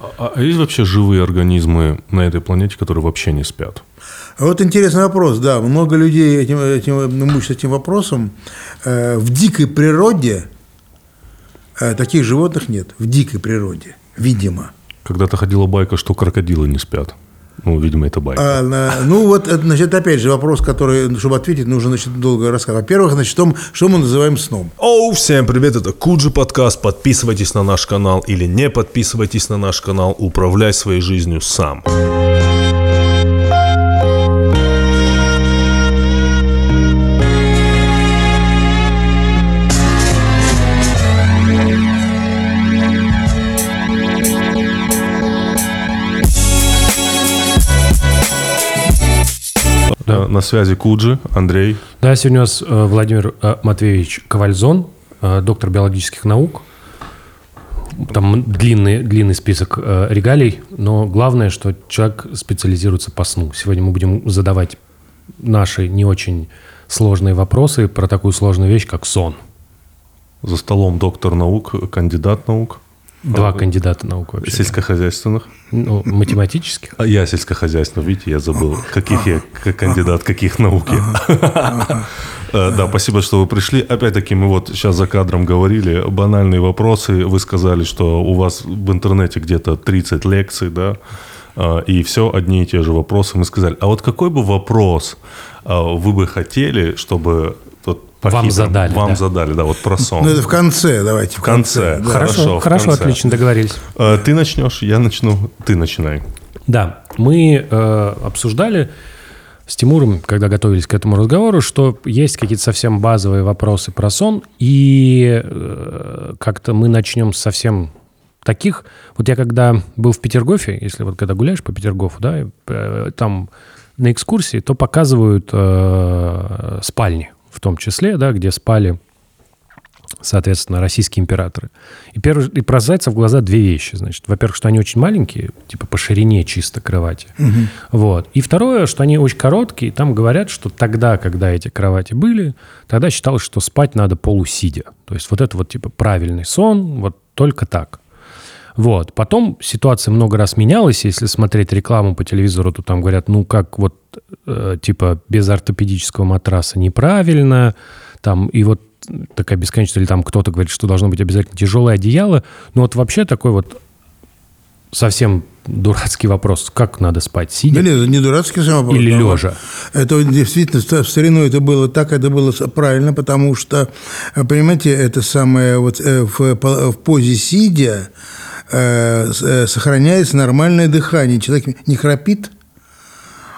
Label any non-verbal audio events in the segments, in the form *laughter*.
А, а есть вообще живые организмы на этой планете, которые вообще не спят? Вот интересный вопрос, да. Много людей этим, этим, мучаются этим вопросом. Э, в дикой природе э, таких животных нет. В дикой природе, видимо. Когда-то ходила байка, что крокодилы не спят. Ну, видимо, это байка. А, ну, вот, значит, опять же, вопрос, который, чтобы ответить, нужно, значит, долго рассказать. Во-первых, значит, том, что мы называем сном. Оу, всем привет, это Куджи подкаст. Подписывайтесь на наш канал или не подписывайтесь на наш канал. Управляй своей жизнью сам. На связи Куджи, Андрей. Да, сегодня у нас э, Владимир э, Матвеевич Ковальзон, э, доктор биологических наук. Там длинный, длинный список регалий, но главное, что человек специализируется по сну. Сегодня мы будем задавать наши не очень сложные вопросы про такую сложную вещь, как сон. За столом доктор наук, кандидат наук. Два кандидата наук вообще. Сельскохозяйственных? Ну, математических. А я сельскохозяйственных, видите, я забыл, каких я кандидат, каких науки. Э, да, спасибо, что вы пришли. Опять-таки, мы вот сейчас за кадром говорили, банальные вопросы. Вы сказали, что у вас в интернете где-то 30 лекций, да, э, и все одни и те же вопросы. Мы сказали, а вот какой бы вопрос э, вы бы хотели, чтобы по вам задали. Вам да. задали, да, вот про сон. Ну, это в конце, давайте. В конце. конце. Да. Хорошо, хорошо, хорошо конце. отлично, договорились. Э, ты начнешь, я начну, ты начинай. Да, мы э, обсуждали с Тимуром, когда готовились к этому разговору, что есть какие-то совсем базовые вопросы про сон, и э, как-то мы начнем с совсем таких. Вот я когда был в Петергофе, если вот когда гуляешь по Петергофу, да, э, там на экскурсии, то показывают э, спальни в том числе, да, где спали, соответственно, российские императоры. И, первый, и зайцев в глаза две вещи. Значит, во-первых, что они очень маленькие, типа по ширине чисто кровати. Угу. Вот. И второе, что они очень короткие. Там говорят, что тогда, когда эти кровати были, тогда считалось, что спать надо полусидя. То есть вот это вот типа правильный сон, вот только так. Вот. Потом ситуация много раз менялась. Если смотреть рекламу по телевизору, то там говорят, ну как вот э, типа без ортопедического матраса неправильно. Там и вот такая бесконечная, или там кто-то говорит, что должно быть обязательно тяжелое одеяло. Ну вот вообще такой вот совсем дурацкий вопрос. Как надо спать? Сидя? Да нет, не дурацкий сам вопрос. Или лежа? Это действительно в старину это было так, это было правильно, потому что, понимаете, это самое вот э, в, в позе сидя Э, э, сохраняется нормальное дыхание. Человек не храпит,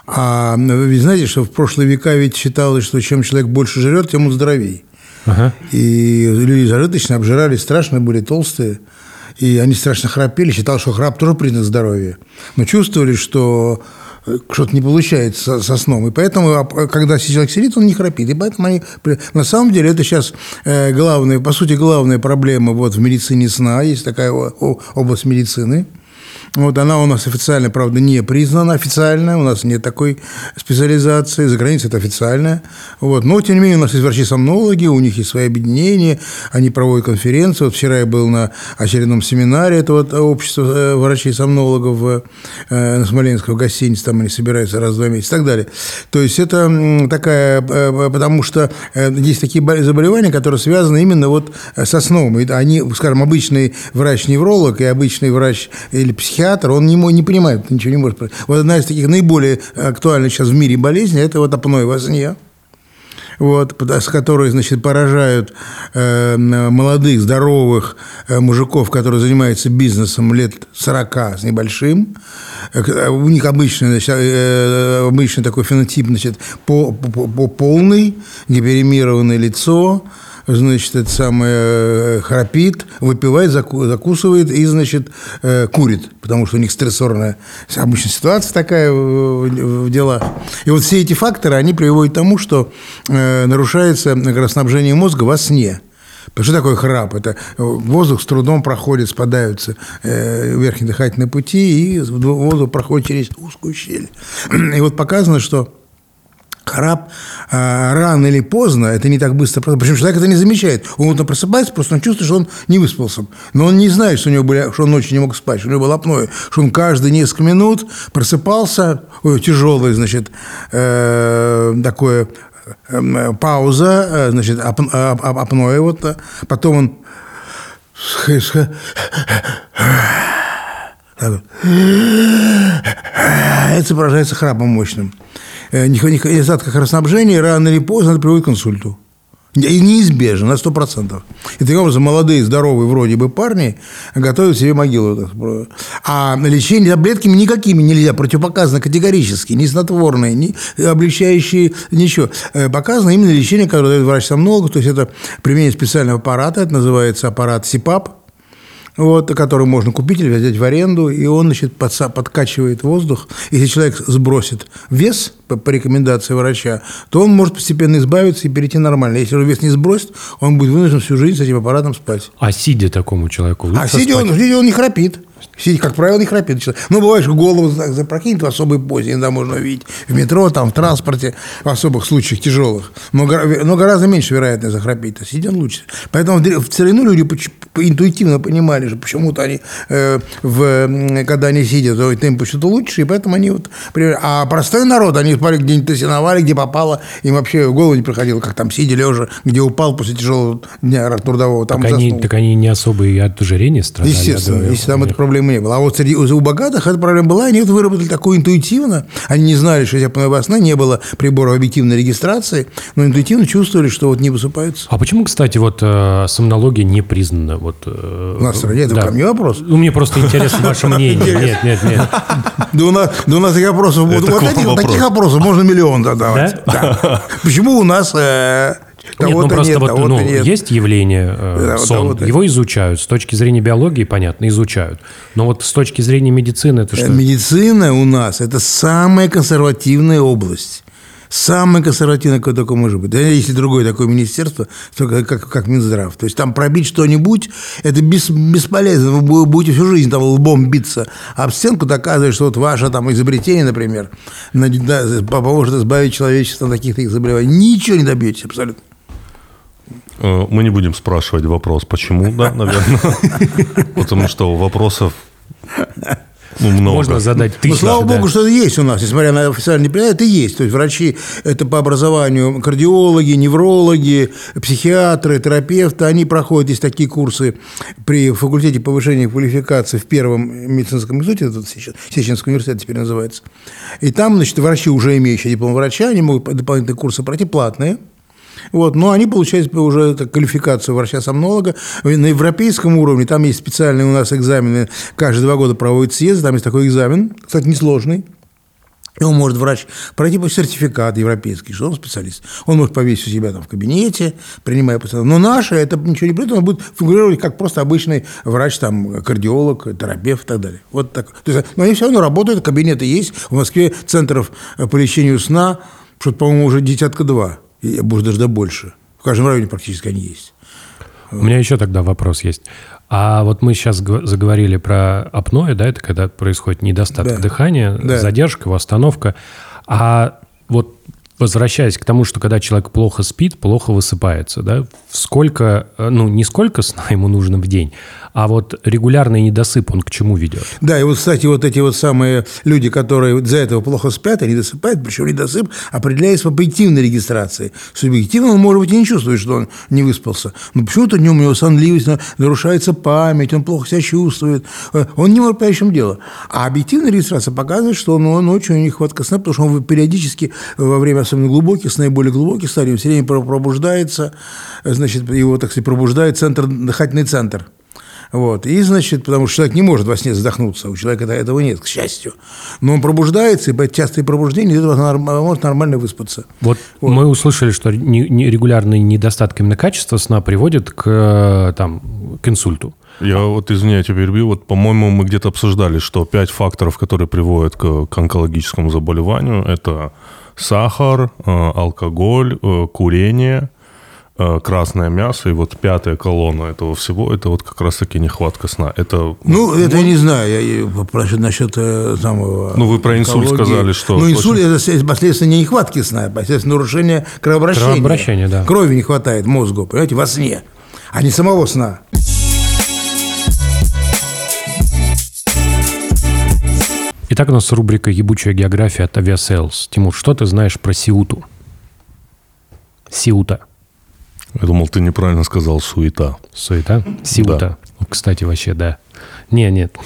а вы знаете, что в прошлые века ведь считалось, что чем человек больше жрет, тем он здоровее. Ага. И люди зажиточно обжирались, страшно были толстые. И они страшно храпели, считал, что храп тоже признак здоровья. Но чувствовали, что что-то не получается со сном. И поэтому, а, когда человек сидит, он не храпит. И поэтому они... На самом деле, это сейчас э, главная, по сути, главная проблема вот в медицине сна. Есть такая область медицины – вот она у нас официально, правда, не признана официально, у нас нет такой специализации, за границей это официально. Вот. Но, тем не менее, у нас есть врачи-сомнологи, у них есть свои объединения, они проводят конференции. Вот вчера я был на очередном семинаре этого общества э, врачей-сомнологов э, на Смоленском гостинице, там они собираются раз в два месяца и так далее. То есть это такая, э, потому что есть такие заболевания, которые связаны именно вот со сном. Они, скажем, обычный врач-невролог и обычный врач или психиатр психиатр, он не, не понимает, ничего не может. Вот одна из таких наиболее актуальных сейчас в мире болезней – это вот апноэ во сне вот, с которой, значит, поражают э, молодых, здоровых э, мужиков, которые занимаются бизнесом лет 40 с небольшим. Э, у них обычный, значит, э, обычный такой фенотип, значит, по, по, по полный, гиперемированное лицо, значит, это самое э, храпит, выпивает, закусывает и, значит, э, курит, потому что у них стрессорная обычная ситуация такая в делах. И вот все эти факторы, они приводят к тому, что э, нарушается снабжение мозга во сне. Потому что такое храп? Это воздух с трудом проходит, спадаются верхние дыхательные пути, и воздух проходит через узкую щель. *clears throat* И вот показано, что храп а, рано или поздно, это не так быстро, причем человек это не замечает. Он вот просыпается, просто он чувствует, что он не выспался. Но он не знает, что, у него были, что он ночью не мог спать, что у него было апноэ, что он каждые несколько минут просыпался, ой, тяжелый, значит, э, такое э, пауза, э, значит, ап, вот, э, потом он. Это изображается храпом мощным. Э, Недостатка кровоснабжения рано или поздно это приводит к инсульту. И неизбежно, на 100%. И таким образом молодые, здоровые вроде бы парни готовят себе могилу. А лечение таблетками никакими нельзя, противопоказано категорически. Ни снотворные, ни облегчающие, ничего. Э, показано именно лечение, которое дает врач много, то есть это применение специального аппарата, это называется аппарат СИПАП, вот, который можно купить или взять в аренду, и он значит, подкачивает воздух. Если человек сбросит вес по, по рекомендации врача, то он может постепенно избавиться и перейти нормально. Если он вес не сбросит, он будет вынужден всю жизнь с этим аппаратом спать. А сидя такому человеку? А сидя он, сидя он не храпит. Сидя, как правило, не храпит. Ну, бывает, что голову запрокинет в особой позе, иногда можно увидеть в метро, там, в транспорте, в особых случаях тяжелых. Но, но гораздо меньше вероятность захрапеть. А сидя лучше. Поэтому в целину люди интуитивно понимали, что почему-то они, э, в, когда они сидят, то им почему-то лучше, и поэтому они вот... А простой народ, они спали где-нибудь тосиновали, где попало, им вообще в голову не приходило, как там сидя лежа, где упал после тяжелого дня трудового. Там так, они, так они не особо и от ожирения страдали. Естественно, если там эта проблема было. А вот среди, у богатых эта проблема была, они вот выработали такую интуитивно, они не знали, что апноэ сна, не было прибора объективной регистрации, но интуитивно чувствовали, что вот не высыпаются. А почему, кстати, вот э, сомнология не признана? Вот, э, у нас в стране это да. ко мне вопрос? Ну, мне просто интересно ваше мнение. Нет, нет, нет. Да у нас, да у нас таких вопросов, вот, вот таких вопросов можно миллион задавать. Да? Да. Почему у нас э, нет, ну просто нет, вот ну, нет. есть явление э, да, сон, его изучают. С точки зрения биологии, понятно, изучают. Но вот с точки зрения медицины это что? Медицина у нас это самая консервативная область. Самое консервативное, какое только может быть. Да, если другое такое министерство, то как, как, как Минздрав. То есть там пробить что-нибудь, это бес, бесполезно. Вы будете всю жизнь там лбом биться об стенку, доказывая, что вот ваше там изобретение, например, поможет избавить человечество от таких-то заболеваний. Ничего не добьетесь абсолютно. Э, мы не будем спрашивать вопрос, почему, да, наверное. *laughs* Потому что вопросов ну, много. Можно задать тысячи. Ну, слава да. богу, что это есть у нас, несмотря на официальные принятия, это есть. То есть врачи это по образованию кардиологи, неврологи, психиатры, терапевты, они проходят есть такие курсы при факультете повышения квалификации в первом медицинском институте, это Сеченский университет теперь называется. И там, значит, врачи, уже имеющие диплом врача, они могут дополнительные курсы пройти платные – вот, но они получают уже квалификацию врача-сомнолога. На европейском уровне там есть специальные у нас экзамены, каждые два года проводят съезд, там есть такой экзамен, кстати, несложный. Он может врач пройти по сертификат европейский, что он специалист. Он может повесить у себя там в кабинете, принимая пациентов. Но наше это ничего не придет, он будет фигурировать как просто обычный врач, там, кардиолог, терапевт и так далее. Вот так. То есть, но они все равно работают, кабинеты есть. В Москве центров по лечению сна, что-то, по-моему, уже десятка два и, может, даже больше. В каждом районе практически они есть. У меня еще тогда вопрос есть. А вот мы сейчас заговорили про апноэ, да, это когда происходит недостаток да. дыхания, да. задержка, восстановка. А вот возвращаясь к тому, что когда человек плохо спит, плохо высыпается, да, сколько, э, ну, не сколько сна ему нужно в день, а вот регулярный недосып, он к чему ведет? Да, и вот, кстати, вот эти вот самые люди, которые за этого плохо спят, они досыпают, причем недосып определяется по объективной регистрации. Субъективно он, может быть, и не чувствует, что он не выспался. Но почему-то днем у него сонливость, нарушается память, он плохо себя чувствует. Он не может понять, в чем дело. А объективная регистрация показывает, что ну, ночью у него нехватка сна, потому что он периодически во время особенно глубоких, с наиболее глубоких стадий, все время пробуждается, значит, его, так сказать, пробуждает центр, дыхательный центр. Вот. И, значит, потому что человек не может во сне задохнуться, у человека этого нет, к счастью. Но он пробуждается, и по частые пробуждения этого может нормально выспаться. Вот, вот. мы услышали, что регулярный недостаток именно качества сна приводит к, там, к инсульту. Я вот, извиняюсь, перебью. Вот, по-моему, мы где-то обсуждали, что пять факторов, которые приводят к, к онкологическому заболеванию, это сахар, э, алкоголь, э, курение – э, красное мясо, и вот пятая колонна этого всего, это вот как раз-таки нехватка сна. Это, Ну, это я не знаю, я, попрошу насчет самого... Ну, вы про инсульт онкологии. сказали, что Ну, инсульт очень- – это последствия не нехватки сна, а последствия нарушения кровообращения. Кровообращения, да. Крови не хватает мозгу, понимаете, во сне, а не самого сна. Итак, у нас рубрика «Ебучая география» от Aviasales. Тимур, что ты знаешь про Сиуту? Сиута. Я думал, ты неправильно сказал суета. Суета? Сиута. Ну, Кстати, вообще, да. Не, нет.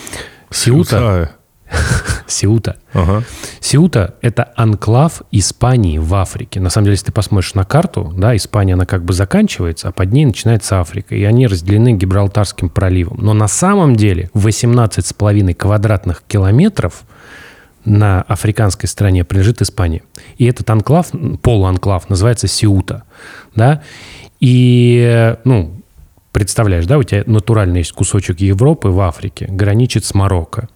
Сиута. Суета. *laughs* Сиута. Ага. Сиута – это анклав Испании в Африке. На самом деле, если ты посмотришь на карту, да, Испания, она как бы заканчивается, а под ней начинается Африка. И они разделены Гибралтарским проливом. Но на самом деле 18,5 квадратных километров на африканской стороне принадлежит Испании. И этот анклав, полуанклав, называется Сиута. Да? И, ну, представляешь, да, у тебя натурально есть кусочек Европы в Африке, граничит с Марокко.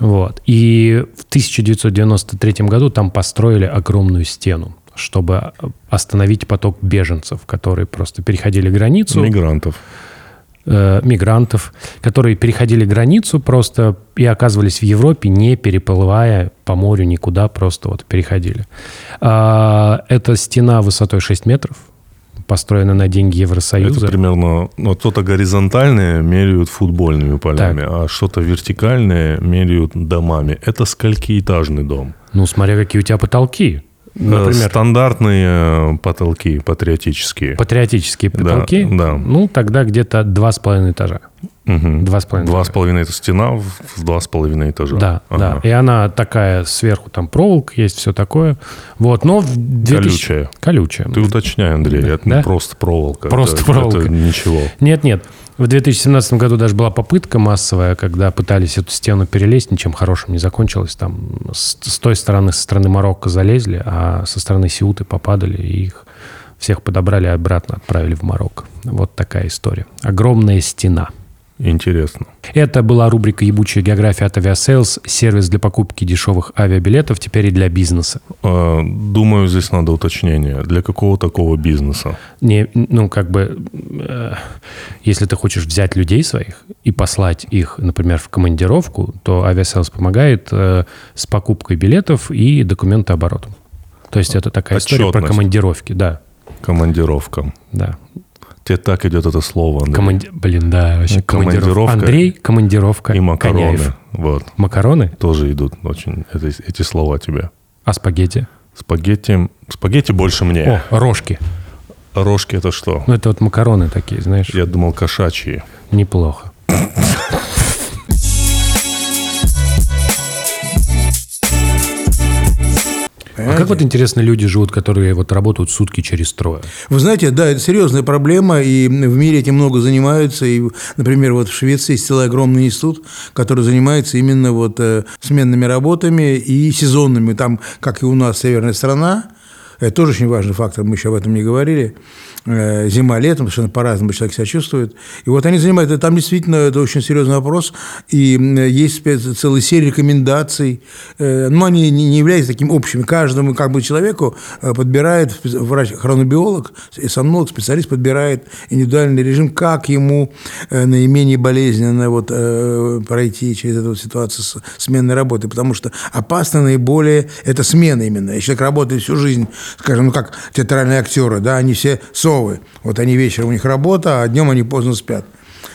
Вот. И в 1993 году там построили огромную стену, чтобы остановить поток беженцев, которые просто переходили границу Мигрантов. э, мигрантов, которые переходили границу просто и оказывались в Европе, не переплывая по морю никуда, просто вот переходили. А, это стена высотой 6 метров, построена на деньги Евросоюза. Это примерно, ну, что-то горизонтальное меряют футбольными полями, а что-то вертикальное меряют домами. Это сколькиэтажный дом? Ну, смотря какие у тебя потолки. Э, Например, Стандартные э, потолки патриотические. патриотические Да, потолки. да. Ну, тогда где-то два с половиной этажа. Два с половиной Два с половиной это стена в два с половиной этажа. Да, Ага. да. И она такая сверху, там проволока есть, все такое. Вот, но в 2000... Колючая. Колючая. Ты уточняй, Андрей, это Да? просто проволока. Просто это, проволока. Это ничего. Нет, нет. В 2017 году даже была попытка массовая, когда пытались эту стену перелезть, ничем хорошим не закончилось. Там с, с той стороны, со стороны Марокко залезли, а со стороны Сиуты попадали, и их всех подобрали и обратно отправили в Марокко. Вот такая история. Огромная стена. Интересно. Это была рубрика «Ебучая география» от Aviasales, сервис для покупки дешевых авиабилетов, теперь и для бизнеса. Э, Думаю, здесь надо уточнение. Для какого такого бизнеса? Не, ну, как бы, э, если ты хочешь взять людей своих и послать их, например, в командировку, то Aviasales помогает э, с покупкой билетов и документооборотом. То есть это такая история про Отчетность. командировки, да, Командировка. да. Тебе так идет это слово, Андрей. Команди... Блин, да, вообще командировка. командировка Андрей, командировка, И макароны. Коняев. Вот. Макароны? Тоже идут очень это- эти слова тебе. А спагетти? Спагетти. Спагетти больше мне. О, рожки. Рожки это что? Ну, это вот макароны такие, знаешь, Я думал, кошачьи. неплохо. *laughs* А как вот интересно люди живут, которые вот работают сутки через трое? Вы знаете, да, это серьезная проблема, и в мире этим много занимаются. И, например, вот в Швеции есть целый огромный институт, который занимается именно вот э, сменными работами и сезонными. Там, как и у нас, северная страна, это тоже очень важный фактор, мы еще об этом не говорили. Э, Зима, летом, совершенно по-разному человек себя чувствует. И вот они занимаются, там действительно это очень серьезный вопрос, и есть целая серия рекомендаций, Э, но они не являются такими общими. Каждому как бы человеку э, подбирает врач, хронобиолог, сомнолог, специалист подбирает индивидуальный режим, как ему наименее болезненно вот, пройти через эту ситуацию с сменной работы, потому что опасно наиболее это смена именно. Если человек работает всю жизнь, скажем, ну как театральные актеры, да, они все совы. Вот они вечером у них работа, а днем они поздно спят.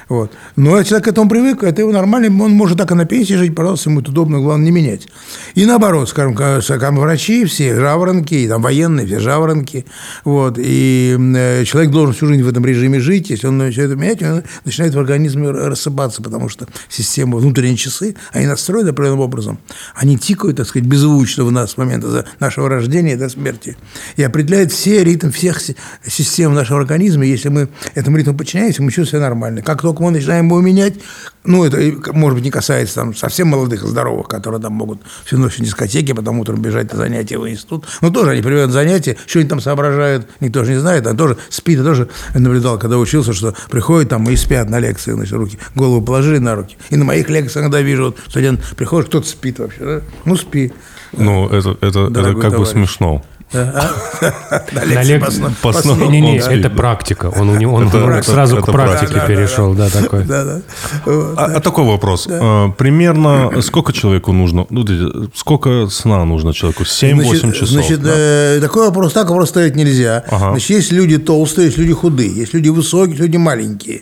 Вот. Но если человек к этому привык, это его нормально, он может так и на пенсии жить, пожалуйста, ему это удобно, главное не менять. И наоборот, скажем, ка- скажем, врачи все жаворонки, и там военные все жаворонки, вот, и э, человек должен всю жизнь в этом режиме жить, если он начинает это менять, он начинает в организме рассыпаться, потому что система, внутренние часы, они настроены определенным образом, они тикают, так сказать, беззвучно в нас с момента нашего рождения до смерти, и определяют все ритм всех си- систем нашего организма, если мы этому ритму подчиняемся, мы чувствуем себя нормально. Как только мы начинаем его менять, ну, это, может быть, не касается там совсем молодых и здоровых, которые там могут всю ночь в дискотеке, потом утром бежать на занятия в институт. Но тоже они приходят на занятия, что они там соображают, никто же не знает, а тоже спит, я тоже наблюдал, когда учился, что приходят там и спят на лекции, значит, руки, голову положили на руки. И на моих лекциях иногда вижу, вот студент приходит, кто-то спит вообще, да? Ну, спи. Ну, это, это, это как бы товарищ. смешно. *laughs* На На лекции. Не, не, это практика. Он, у *laughs* него, сразу к практике перешел, да, такой. А, а такой вопрос. А, примерно сколько человеку нужно? Ну, сколько сна нужно человеку? 7-8 Значит, часов. Значит, э, такой вопрос, так вопрос ставить нельзя. Значит, есть люди толстые, есть люди худые, есть люди высокие, есть люди маленькие.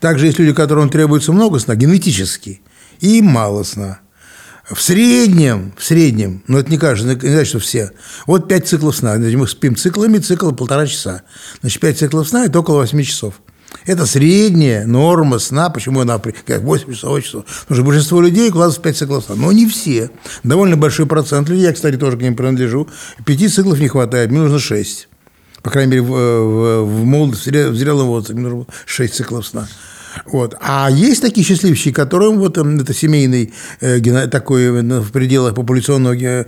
Также есть люди, которым требуется много сна, генетически, и мало сна. В среднем, в среднем, но это не кажется, не значит, что все. Вот 5 циклов сна. Значит, мы спим циклами, цикл полтора часа. Значит, 5 циклов сна – это около 8 часов. Это средняя норма сна. Почему она как 8 часов, часов? Потому что большинство людей в 5 циклов сна. Но не все. Довольно большой процент людей, я, кстати, тоже к ним принадлежу. Пяти циклов не хватает, мне нужно 6. По крайней мере, в, в, в молодости, в зре- в зрелом возрасте мне нужно 6 циклов сна. Вот. А есть такие счастливчики, которым вот эм, это семейный э, такой э, в пределах популяционного э,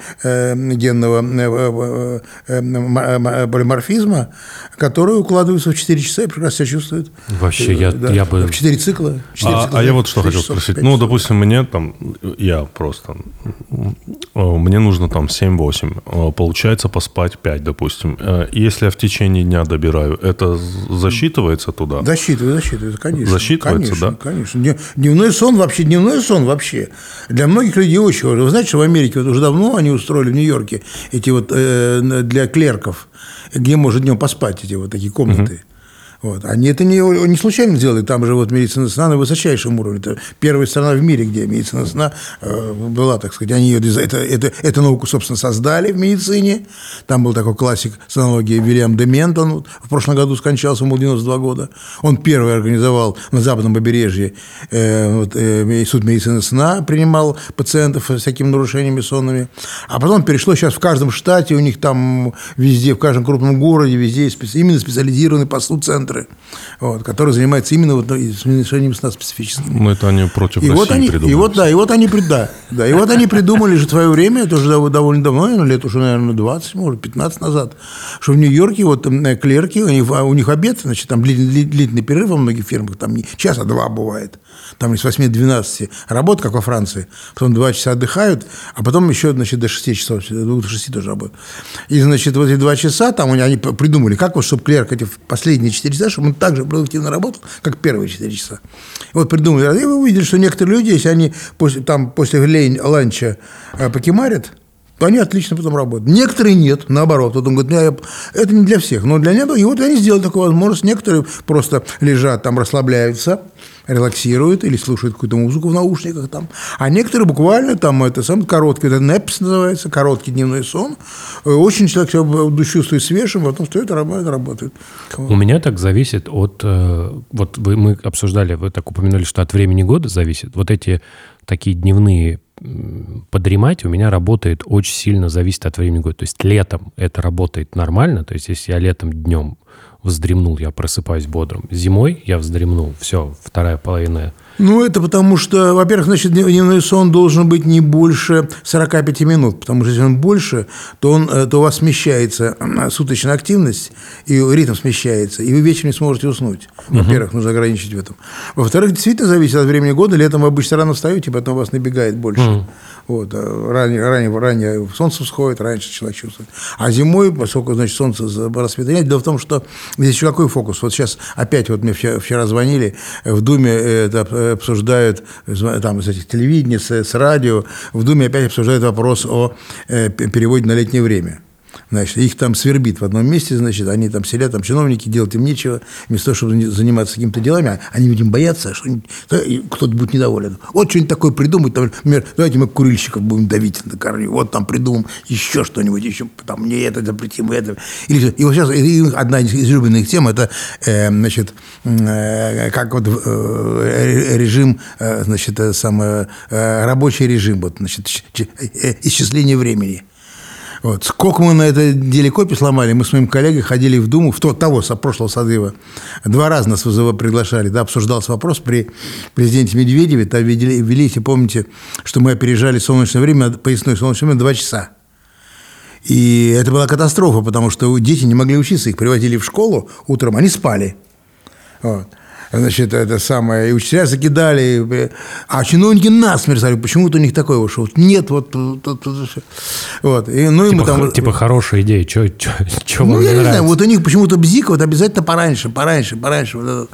генного э, э, э, полиморфизма, которые укладываются в 4 часа и прекрасно себя чувствуют. Вообще, Э, я- да, я бы- В 4 цикла. четыре А, цикла, а я вот что хотел часов, спросить. Ну, часов. допустим, мне там, я просто, мне нужно там 7-8, э, получается поспать 5, допустим. Если я в течение дня добираю, это засчитывается туда? Засчитывает, засчитывает, конечно. Засчитывается, конечно, да? Конечно. Дне- Дневной сон вообще, дневной сон вообще для многих людей очень важен. Вы знаете, что в Америке вот уже давно они устроили в Нью-Йорке эти вот э, для клерков, где можно днем поспать эти вот такие комнаты. Вот. Они это не, не случайно делали, там же вот медицина сна на высочайшем уровне. Это первая страна в мире, где медицина сна э, была, так сказать, они ее, это, это, эту науку, собственно, создали в медицине. Там был такой классик сонологии Вильям де Ментон, вот, в прошлом году скончался, ему было 92 года. Он первый организовал на западном побережье э, вот, э, суд медицины сна, принимал пациентов с всякими нарушениями сонными. А потом перешло сейчас в каждом штате, у них там везде, в каждом крупном городе, везде именно специализированные по сну центры, вот, которые занимаются именно вот, ну, изменением сна специфическими. Ну, это они против И России вот они, придумали. и вот, да, и вот они, да, да, и вот они придумали же в свое время, это уже дов- довольно давно, наверное, лет уже, наверное, 20, может, 15 назад, что в Нью-Йорке вот клерки, у них, у них обед, значит, там длительный, дли- длительный перерыв во многих фирмах, там час, а два бывает. Там с 8 до 12 работа, как во Франции, потом 2 часа отдыхают, а потом еще, значит, до 6 часов, до 2 до 6 тоже работают. И, значит, вот эти 2 часа, там они, они придумали, как вот, чтобы клерк эти последние 4 часа, чтобы он так же продуктивно работал, как первые 4 часа. И вот придумали, и вы увидели, что некоторые люди, если они после, там, после лень- ланча э, покемарят, то они отлично потом работают. Некоторые нет, наоборот. Вот он говорит, «Ну, я- это не для всех, но для некоторых. И вот они сделали такую возможность. Некоторые просто лежат там, расслабляются, релаксируют или слушают какую-то музыку в наушниках там. А некоторые буквально там это сам короткий, это NEPS называется, короткий дневной сон. Э, Очень человек себя чувствует свежим, потом и работает, работает. У меня так зависит от... э, Вот вы, мы обсуждали, вы так упомянули, что от времени года зависит. Вот эти такие дневные подремать у меня работает очень сильно зависит от времени года. То есть летом это работает нормально. То есть если я летом днем вздремнул, я просыпаюсь бодрым. Зимой я вздремнул, все, вторая половина Ну, это потому что, во-первых, значит, дневной сон должен быть не больше 45 минут, потому что если он больше, то, он, э, то у вас смещается э, суточная активность, и ритм смещается, и вы вечером не сможете уснуть. Во-первых, нужно ограничить в этом. Во-вторых, действительно зависит от времени года. Летом вы обычно рано встаете, потом вас набегает больше. Вот, а ранее, ранее, ранее солнце всходит, раньше человек чувствует. А зимой, поскольку, значит, солнце рассветает, дело в том, что здесь еще какой фокус? Вот сейчас опять вот мне вчера, вчера звонили, в Думе э, это э, обсуждают, там, с этих телевидения, с, с радио, в Думе опять обсуждают вопрос о э, переводе на летнее время. Значит, их там свербит в одном месте, значит, они там сидят, там чиновники, делать им нечего, вместо того, чтобы заниматься какими-то делами, а они, видимо, боятся, что кто-то будет недоволен. Вот что-нибудь такое придумать, там, например, давайте мы курильщиков будем давить на корню, вот там придумаем еще что-нибудь, еще там не это запретим, это. Или, и вот сейчас и одна из излюбленных тем, это, э, значит, э, как вот э, режим, э, значит, э, самое, э, рабочий режим, вот, значит, э, исчисление времени. Вот. Сколько мы на это деле копий сломали, мы с моим коллегой ходили в Думу, в то, того прошлого созыва. Два раза нас ВЗВ приглашали, да, обсуждался вопрос при президенте Медведеве, там ввели, ввели, если помните, что мы опережали солнечное время, поясное солнечное время, два часа. И это была катастрофа, потому что дети не могли учиться, их приводили в школу утром, они спали. Вот. Значит, это самое, и учителя закидали, и- а чиновники насмерть сказали, почему-то у них такое вышло. Вот Нет, вот, вот, вот, вот. И, ну, Типа, там... х- типа хорошая идея, что *laughs* Ну, вам не я не нравится? знаю, вот у них почему-то бзик вот обязательно пораньше, пораньше, пораньше. Вот.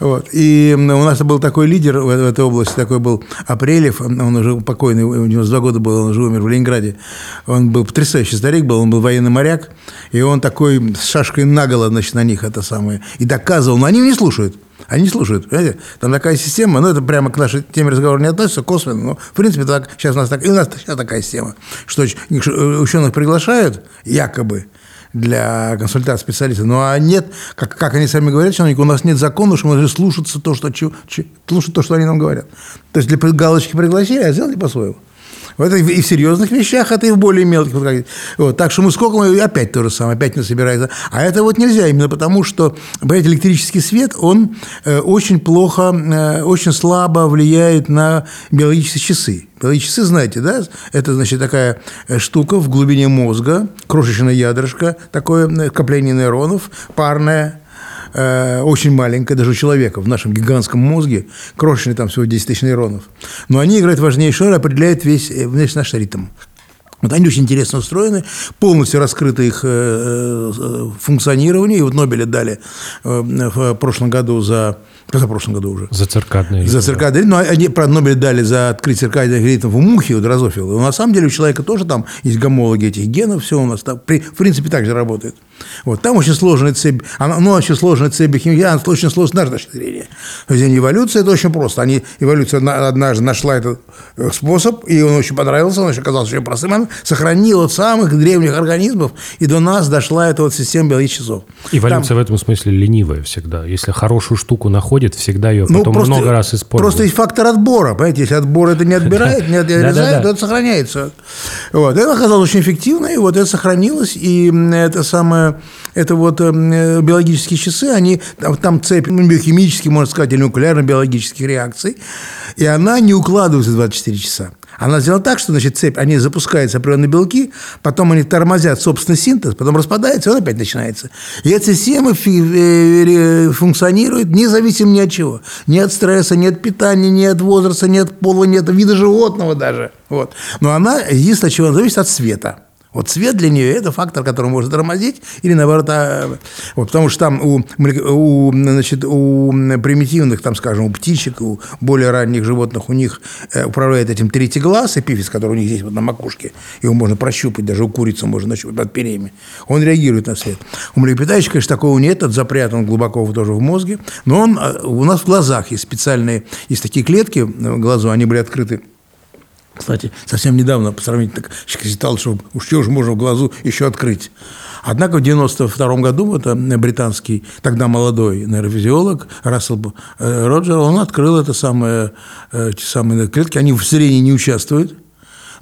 Вот. И у нас был такой лидер в, в этой области, такой был Апрелев, он уже покойный, у него 92 года был, он уже умер в Ленинграде. Он был потрясающий старик, был, он был военный моряк, и он такой с шашкой наголо, значит, на них это самое, и доказывал, но они не слушают. Они слушают, понимаете? Там такая система, ну, это прямо к нашей теме разговора не относится, косвенно, но, в принципе, так, сейчас у нас, так, и у нас сейчас такая система, что уч- ученых приглашают, якобы, для консультации специалистов. Ну, а нет, как, как они сами говорят, у нас нет закона, что мы должны слушаться то, что, чё- слушать то, что они нам говорят. То есть для галочки пригласили, а сделали по-своему. Это и в серьезных вещах, это и в более мелких. Вот. Так что мы сколько мы опять то же самое, опять не собирается. А это вот нельзя, именно потому что, понимаете, электрический свет, он э, очень плохо, э, очень слабо влияет на биологические часы. Биологические часы, знаете, да? Это, значит, такая э, штука в глубине мозга, крошечное ядрышко, такое э, скопление нейронов, парное, э, очень маленькая, даже у человека, в нашем гигантском мозге, крошечный там всего 10 тысяч нейронов. Но они играют важнейшую роль, определяют весь, э, весь наш ритм. Вот они очень интересно устроены, полностью раскрыто их э, э, функционирование. И вот Нобеля дали в прошлом году за... Позапрошлом году уже. За циркадные За циркадный ритм. Ну, они, правда, Нобель дали за открытие циркадных ритмов у мухи, у дрозофила. Но на самом деле у человека тоже там есть гомологи этих генов, все у нас там, при- в принципе, так же работает. Вот. Там очень сложная цепь, она, ну, очень сложная цепь биохимии, она очень сложная с нашей точки зрения. То есть эволюция – это очень просто. Они, эволюция на- однажды нашла этот э, способ, и он очень понравился, он очень оказался очень простым. Она сохранила от самых древних организмов, и до нас дошла эта вот система биологических часов. Эволюция в этом смысле ленивая всегда. Если хорошую штуку находит, всегда ее Ну, потом просто- много раз использует. Просто есть фактор отбора, понимаете, если отбор это не *laughs* отбирает, не отрезает, то это сохраняется. Вот. Это оказалось очень эффективно, и вот это сохранилось, и это самое, это вот эм, э, биологические часы, они, там, цепь биохимических, можно сказать, или нуклеарно-биологических реакций, и она не укладывается в 24 часа. Она сделана так, что, значит, цепь, они запускаются определенные белки, потом они тормозят собственный синтез, потом распадается, и он опять начинается. И эта система э, э, функционирует независимо ни от чего. Ни от стресса, ни от питания, ни от возраста, ни от пола, ни от вида животного даже. Вот. Но она, единственное, от чего она зависит, от света. Вот свет для нее – это фактор, который может тормозить или, наоборот, а, вот, потому что там у, у, значит, у примитивных, там, скажем, у птичек, у более ранних животных, у них э, управляет этим третий глаз, эпифиз, который у них здесь вот на макушке, его можно прощупать, даже у курицы можно нащупать под перьями. Он реагирует на свет. У млекопитающих, конечно, такого нет, этот запрятан глубоко тоже в мозге, но он э, у нас в глазах есть специальные, есть такие клетки в глазу, они были открыты кстати, совсем недавно, по сравнению, считал, что уж что же можно в глазу еще открыть. Однако в 92 году это британский, тогда молодой нейрофизиолог Рассел э, Роджер, он открыл это самое, э, эти самые клетки, они в зрении не участвуют,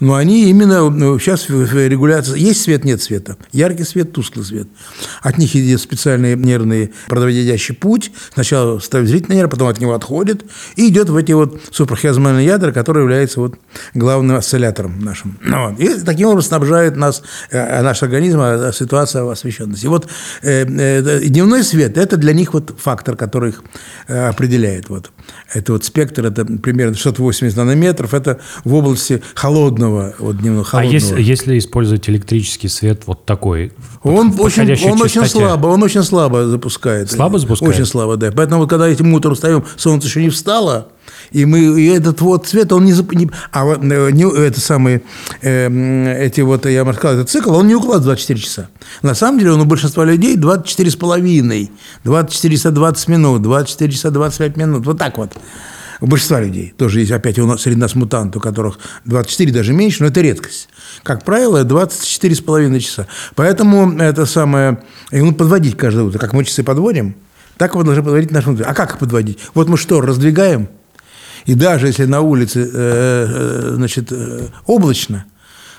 но они именно ну, сейчас регуляции... Есть свет, нет света. Яркий свет, тусклый свет. От них идет специальный нервный проводящий путь. Сначала ставит зрительный нерв, потом от него отходит. И идет в эти вот супрахиазмальные ядра, которые являются вот главным осциллятором нашим. Ну. И таким образом снабжает нас, э, наш организм, э, ситуация освещенности. И вот э, э, дневной свет – это для них вот фактор, который их э, определяет. Вот. Это вот спектр, это примерно 680 нанометров, это в области холодного, вот дневного А холодного. если, если использовать электрический свет вот такой, Он, в очень, он очень слабо, он очень слабо запускает. Слабо запускает? Очень слабо, да. Поэтому вот когда этим утром встаем, солнце еще не встало, и мы и этот вот цвет, он не, не а вот, э, не, это самые э, эти вот я бы сказал, этот цикл, он не укладывает 24 часа. На самом деле он у большинства людей 24 с половиной, 24 часа 20 минут, 24 часа 25 минут, вот так вот. У большинства людей. Тоже есть опять у нас среди нас мутанты, у которых 24 даже меньше, но это редкость. Как правило, 24 с половиной часа. Поэтому это самое... И ну, подводить каждое утро. Как мы часы подводим, так мы должны подводить наши внутренние. А как их подводить? Вот мы что, раздвигаем? И даже если на улице э, э, значит, э, облачно,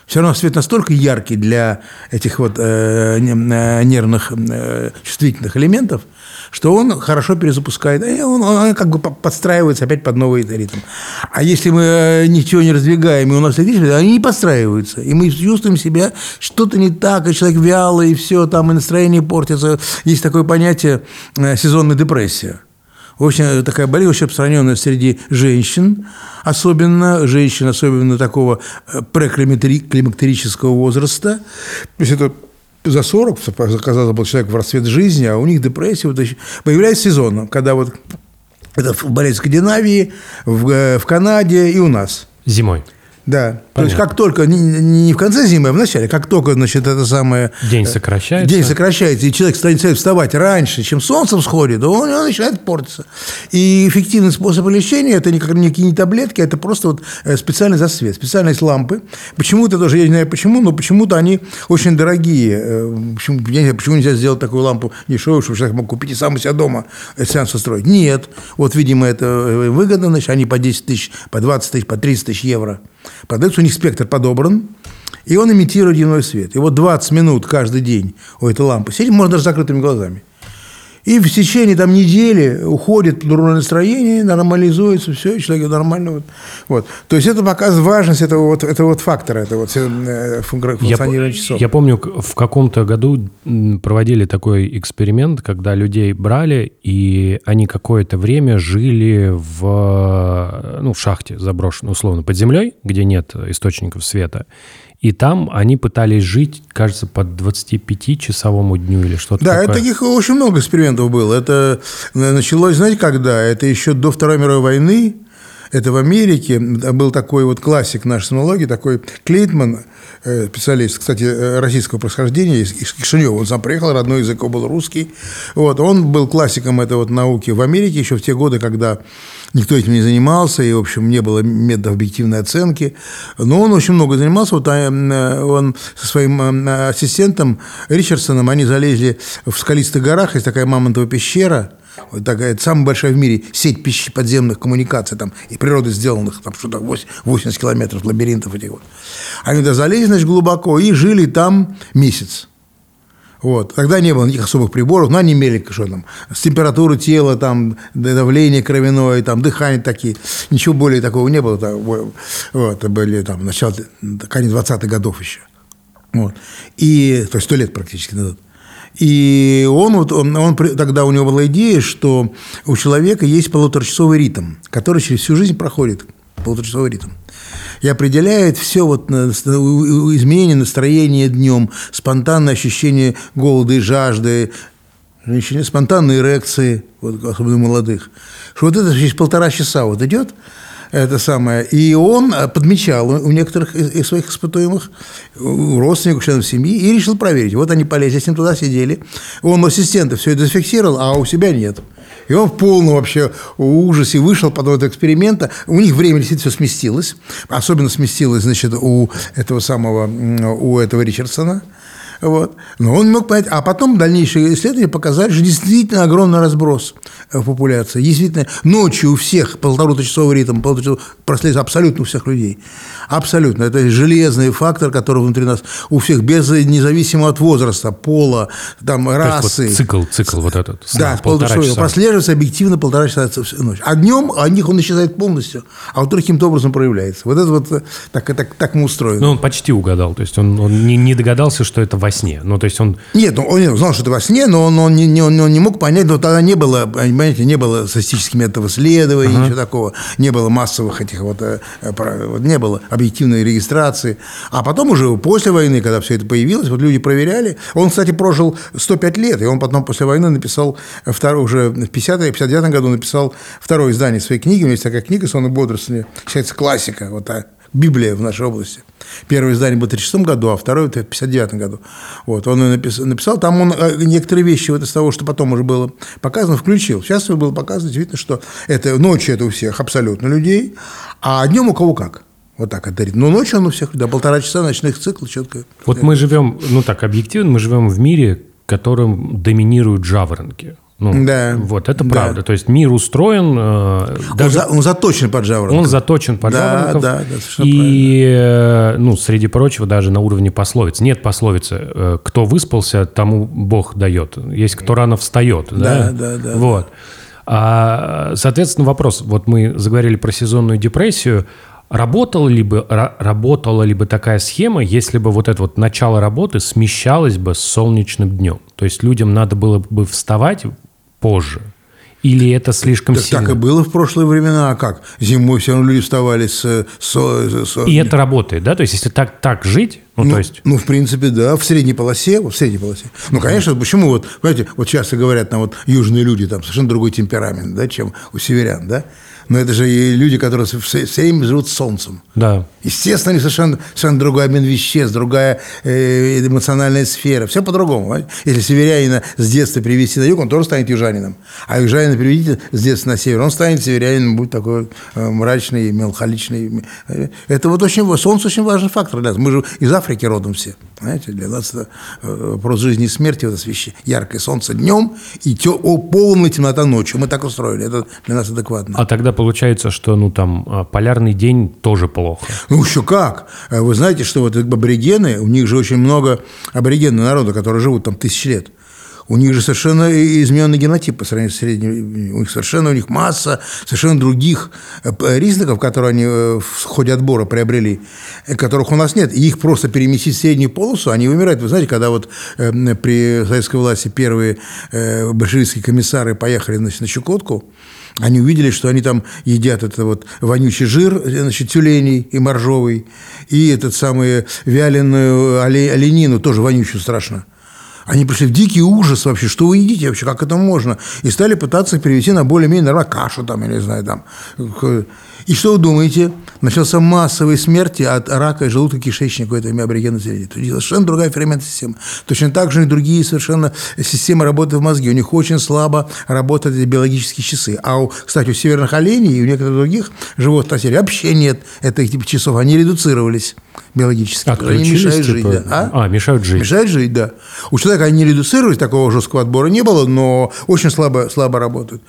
все равно свет настолько яркий для этих вот э, нервных э, чувствительных элементов, что он хорошо перезапускает, и он, он как бы по- подстраивается опять под новый ритм. А если мы э, ничего не раздвигаем, и у нас электричество, они не подстраиваются, и мы чувствуем себя что-то не так, и человек вялый, и все, там и настроение портится. Есть такое понятие э, сезонная депрессия. Очень такая болезнь очень распространенная среди женщин, особенно женщин, особенно такого э, преклимактерического возраста. То есть это за 40, казалось бы, человек в расцвет жизни, а у них депрессия вот, появляется сезонно, когда вот это болезнь в Скандинавии, в, э, в Канаде и у нас. Зимой. Да. То есть как только, не, в конце зимы, а в начале, как только, значит, это самое... День сокращается. День сокращается, и человек станет вставать раньше, чем солнце всходит, он, он начинает портиться. И эффективный способ лечения – это никак, никакие не таблетки, это просто вот э, специальный засвет, специальность лампы. Почему-то тоже, я не знаю почему, но почему-то они очень дорогие. Э, почему, я не знаю, почему нельзя сделать такую лампу дешевую, чтобы человек мог купить и сам у себя дома сеанс устроить. Нет. Вот, видимо, это выгодно, значит, они по 10 тысяч, по 20 тысяч, по 30 тысяч евро. Продается у них спектр подобран, и он имитирует дневной свет. И вот 20 минут каждый день у этой лампы сидит, можно даже закрытыми глазами. И в течение там, недели уходит дурное настроение, нормализуется все, и человек нормально. Вот. Вот. То есть это показывает важность этого вот, этого вот фактора, этого вот э, функционирования часов. Я помню, в каком-то году проводили такой эксперимент, когда людей брали, и они какое-то время жили в, ну, в шахте заброшенной, условно, под землей, где нет источников света. И там они пытались жить, кажется, под 25-часовому дню или что-то да, такое. Да, таких очень много экспериментов было. Это началось, знаете, когда? Это еще до Второй мировой войны. Это в Америке был такой вот классик нашей сомнологии, такой Клейтман, э, специалист, кстати, э, российского происхождения, из Кишинева. Он сам приехал, родной язык был русский. Вот, он был классиком этой вот науки в Америке еще в те годы, когда никто этим не занимался, и, в общем, не было методов объективной оценки. Но он очень много занимался. Вот э, он со своим ассистентом Ричардсоном, они залезли в скалистых горах, есть такая мамонтовая пещера, вот такая, самая большая в мире сеть пищи подземных коммуникаций там, и природы сделанных, там что-то 80 километров лабиринтов этих вот. Они туда залезли, значит, глубоко и жили там месяц. Вот. Тогда не было никаких особых приборов, но они имели что там, с температуры тела, там, давление кровяное, там, дыхание такие. Ничего более такого не было. Вот. Это были там, начало, конец 20-х годов еще. Вот. И, то есть сто лет практически назад. И он, вот, он, он, тогда у него была идея, что у человека есть полуторачасовый ритм, который через всю жизнь проходит, полуторачасовый ритм. И определяет все вот изменение настроения днем, спонтанное ощущение голода и жажды, женщине спонтанные эрекции, вот, особенно молодых, что вот это через полтора часа вот идет, это самое. И он э, подмечал у некоторых из своих испытуемых, у родственников, членов семьи, и решил проверить. Вот они полезли, с ним туда сидели. Он у ассистента все это зафиксировал, а у себя нет. И он в полном вообще ужасе вышел потом этого эксперимента. У них время действительно все сместилось. Особенно сместилось, значит, у этого самого, у этого Ричардсона. Вот. Но он мог понять. А потом дальнейшие исследования показали, что действительно огромный разброс в популяции. Действительно, ночью у всех полуторачасовой ритм, полуторачасовой проследует абсолютно у всех людей. Абсолютно. Это железный фактор, который внутри нас у всех, без независимо от возраста, пола, там, расы. вот цикл, цикл вот этот. Да, полтора часа. Прослеживается объективно полтора часа ночь. А днем о них он исчезает полностью, а вот каким-то образом проявляется. Вот это вот так, так, так мы устроены. Ну, он почти угадал. То есть он, он не, не догадался, что это во сне. Ну, то есть он... Нет, ну, он знал, что это во сне, но он, он, не, не, он не мог понять, но тогда не было, понимаете, не было статистических методов исследований, ага. ничего такого, не было массовых этих вот, э, вот, не было объективной регистрации. А потом уже после войны, когда все это появилось, вот люди проверяли. Он, кстати, прожил 105 лет, и он потом после войны написал второй, уже в 50-59 году написал второе издание своей книги. У него есть такая книга «Сон и бодрствование», считается классика, вот та Библия в нашей области. Первое издание было в 1936 году, а второе – в 1959 году. Вот, он написал, написал, там он э, некоторые вещи вот из того, что потом уже было показано, включил. Сейчас было показано действительно, что это ночью это у всех абсолютно людей, а днем у кого как. Вот так это Но ночью он у всех, да, полтора часа ночных циклов четко. Вот мы живем, ну так объективно, мы живем в мире, которым доминируют жаворонки. Ну, да. Вот, это да. правда. То есть мир устроен... Э, даже, он, за, он заточен под жаворонков. Он заточен под да, жаворонков. Да, да, И, э, ну, среди прочего, даже на уровне пословиц. Нет пословицы э, «кто выспался, тому Бог дает». Есть «кто рано встает». Да, да, да. да вот. А, соответственно, вопрос. Вот мы заговорили про сезонную депрессию. Работала ли бы, работала ли бы такая схема, если бы вот это вот начало работы смещалось бы с солнечным днем? То есть людям надо было бы вставать позже Или это слишком Так, сильно? так и было в прошлые времена, а как? Зимой все равно люди вставали с... с- с- И это работает, да? То есть, если так, так жить, ну, Ну, то есть... ну, в принципе, да, в средней полосе, в средней полосе. Ну, конечно, почему вот, понимаете, вот часто говорят нам вот южные люди, там совершенно другой темперамент, да, чем у северян, да? Но это же и люди, которые все все время живут солнцем. Да. Естественно, они совершенно, совершенно другой обмен веществ, другая э, эмоциональная сфера. Все по-другому. понимаете? Если северянина с детства привести на юг, он тоже станет южанином. А южанина приведите с детства на север, он станет северянином, будет такой э, мрачный, меланхоличный. Э, Это вот очень, солнце очень важный фактор для нас. Мы же из Африки родом все. Знаете, для нас это э, вопрос жизни и смерти, вот это вещи. Яркое солнце днем и те, о, полная темнота ночью. Мы так устроили. Это для нас адекватно. А тогда получается, что, ну, там, а, полярный день тоже плохо. Ну, еще как. Э, Вы знаете, что вот аборигены, у них же очень много аборигенного народа, которые живут там тысячи лет. У них же совершенно измененный генотип по сравнению с средним. У них совершенно у них масса совершенно других э, признаков, которые они э, в ходе отбора приобрели, которых у нас нет. И их просто переместить в среднюю полосу, они вымирают. Вы знаете, когда вот э, при советской власти первые большевистские комиссары поехали значит, на Чукотку, они увидели, что они там едят это вот вонючий жир, значит, тюленей и моржовый, и этот самый вяленую оле- оленину, тоже вонючую страшно. Они пришли в дикий ужас вообще, что вы едите вообще, как это можно? И стали пытаться перевести на более-менее нормально кашу там, я не знаю, там. И что вы думаете? Начался массовые смерти от рака и желудка кишечника у этого аборигенного населения. То есть совершенно другая ферментная система. Точно так же и другие совершенно системы работы в мозге. У них очень слабо работают эти биологические часы. А, у, кстати, у северных оленей и у некоторых других животных на севере вообще нет этих типа часов. Они редуцировались биологически. Они Отключились, мешают жить. типа? да. А, мешают жить. Мешает жить, да. У человека они редуцировались, такого жесткого отбора не было, но очень слабо, слабо работают.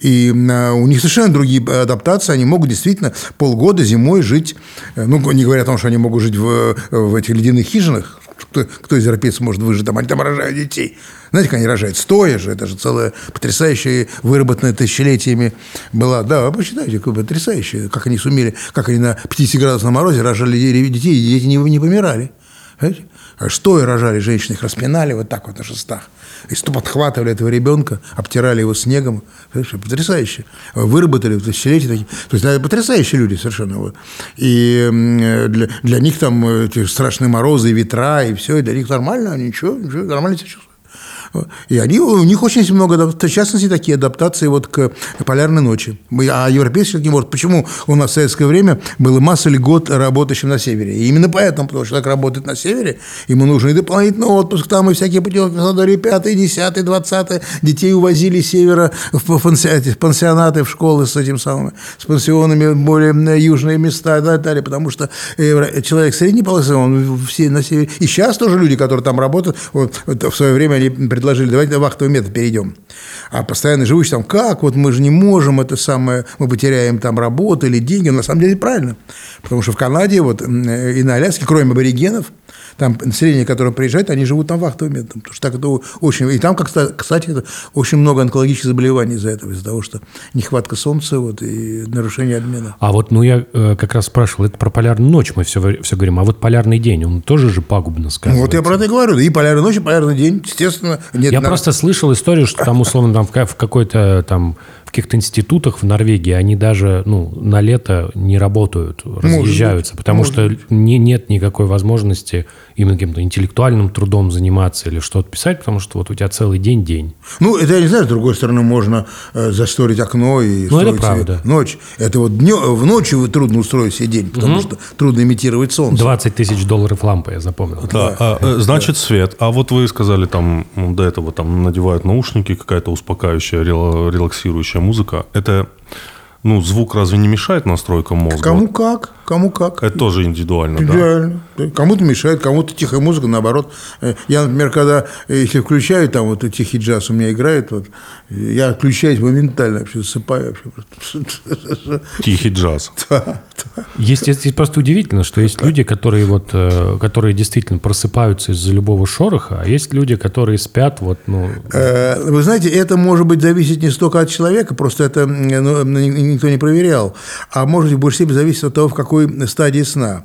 И а, у них совершенно другие адаптации, они могут действительно полгода зимой жить, э, ну, не говоря о том, что они могут жить в, в этих ледяных хижинах, кто, кто из европейцев может выжить там, они там рожают детей. Знаете, как они рожают? Стоя же, это же целая потрясающая, выработанная тысячелетиями была. Да, вы посчитайте, какое потрясающее, как они сумели, как они на 50-градусном морозе рожали детей, и дети не, не помирали. Понимаете? Что и рожали женщины, их распинали вот так вот на шестах. И подхватывали этого ребенка, обтирали его снегом. Понимаешь, Потрясающе. Выработали в тысячелетия такие. То есть, это потрясающие люди совершенно. Вот. И м, для, для них там эти страшные морозы, и ветра, и все, и для них нормально, ничего, ничего нормально себя чувствуют. И они, у них очень много, в частности, такие адаптации вот к полярной ночи. А европейцы не может. Почему у нас в советское время было масса льгот работающим на севере? И именно поэтому, потому что человек работает на севере, ему нужен и дополнительный отпуск, там и всякие путевки в Краснодаре, 5, 10, 20. Детей увозили с севера в пансионаты, в школы с этим самым, с пансионами, более э, южные места и так далее, потому что э, человек средней полосы, он все на севере. И сейчас тоже люди, которые там работают, вот, вот в свое время они предложили, давайте на вахтовый метод перейдем. А постоянно живущие там, как, вот мы же не можем это самое, мы потеряем там работу или деньги. На самом деле правильно. Потому что в Канаде вот, и на Аляске, кроме аборигенов, там население, которое приезжает, они живут там вахтовым методом. Потому что так это очень... И там, как кстати, это очень много онкологических заболеваний из-за этого, из-за того, что нехватка солнца вот, и нарушение обмена. А вот, ну, я э, как раз спрашивал, это про полярную ночь мы все, все говорим, а вот полярный день, он тоже же пагубно Ну, сказывается. вот я про это и говорю. И полярная ночь, и полярный день, естественно. Нет Я на- просто слышал историю, что там, условно, там в ка- в какой-то там в каких-то институтах в Норвегии они даже ну, на лето не работают, разъезжаются, потому может что не, нет никакой возможности именно каким-то интеллектуальным трудом заниматься или что-то писать, потому что вот у тебя целый день день. Ну, это я не знаю, с другой стороны, можно э, засторить окно и Ну, это строить правда. ночь. Это вот днё- в ночь вы трудно устроить себе день, потому что трудно имитировать солнце. 20 тысяч долларов лампа, я запомнил. Да, а, э, значит, свет. А вот вы сказали, там до этого там надевают наушники, какая-то успокаивающая, рела- релаксирующая музыка. Это, ну, звук разве не мешает настройкам мозга? Кому как, кому как. Это тоже индивидуально, да? Кому-то мешает, кому-то тихая музыка, наоборот. Э, Я, например, когда, э, если включаю, там вот тихий джаз у меня играет, вот, я отключаюсь моментально, вообще засыпаю. Вообще. Тихий джаз. *laughs* Да, да. Есть, есть, просто удивительно, что есть люди, которые вот, э, которые действительно просыпаются из-за любого шороха, а есть люди, которые спят вот, ну, Вы знаете, это может быть зависеть не столько от человека, просто это ну, никто не проверял. А может быть, в большей степени зависит от того, в какой стадии сна.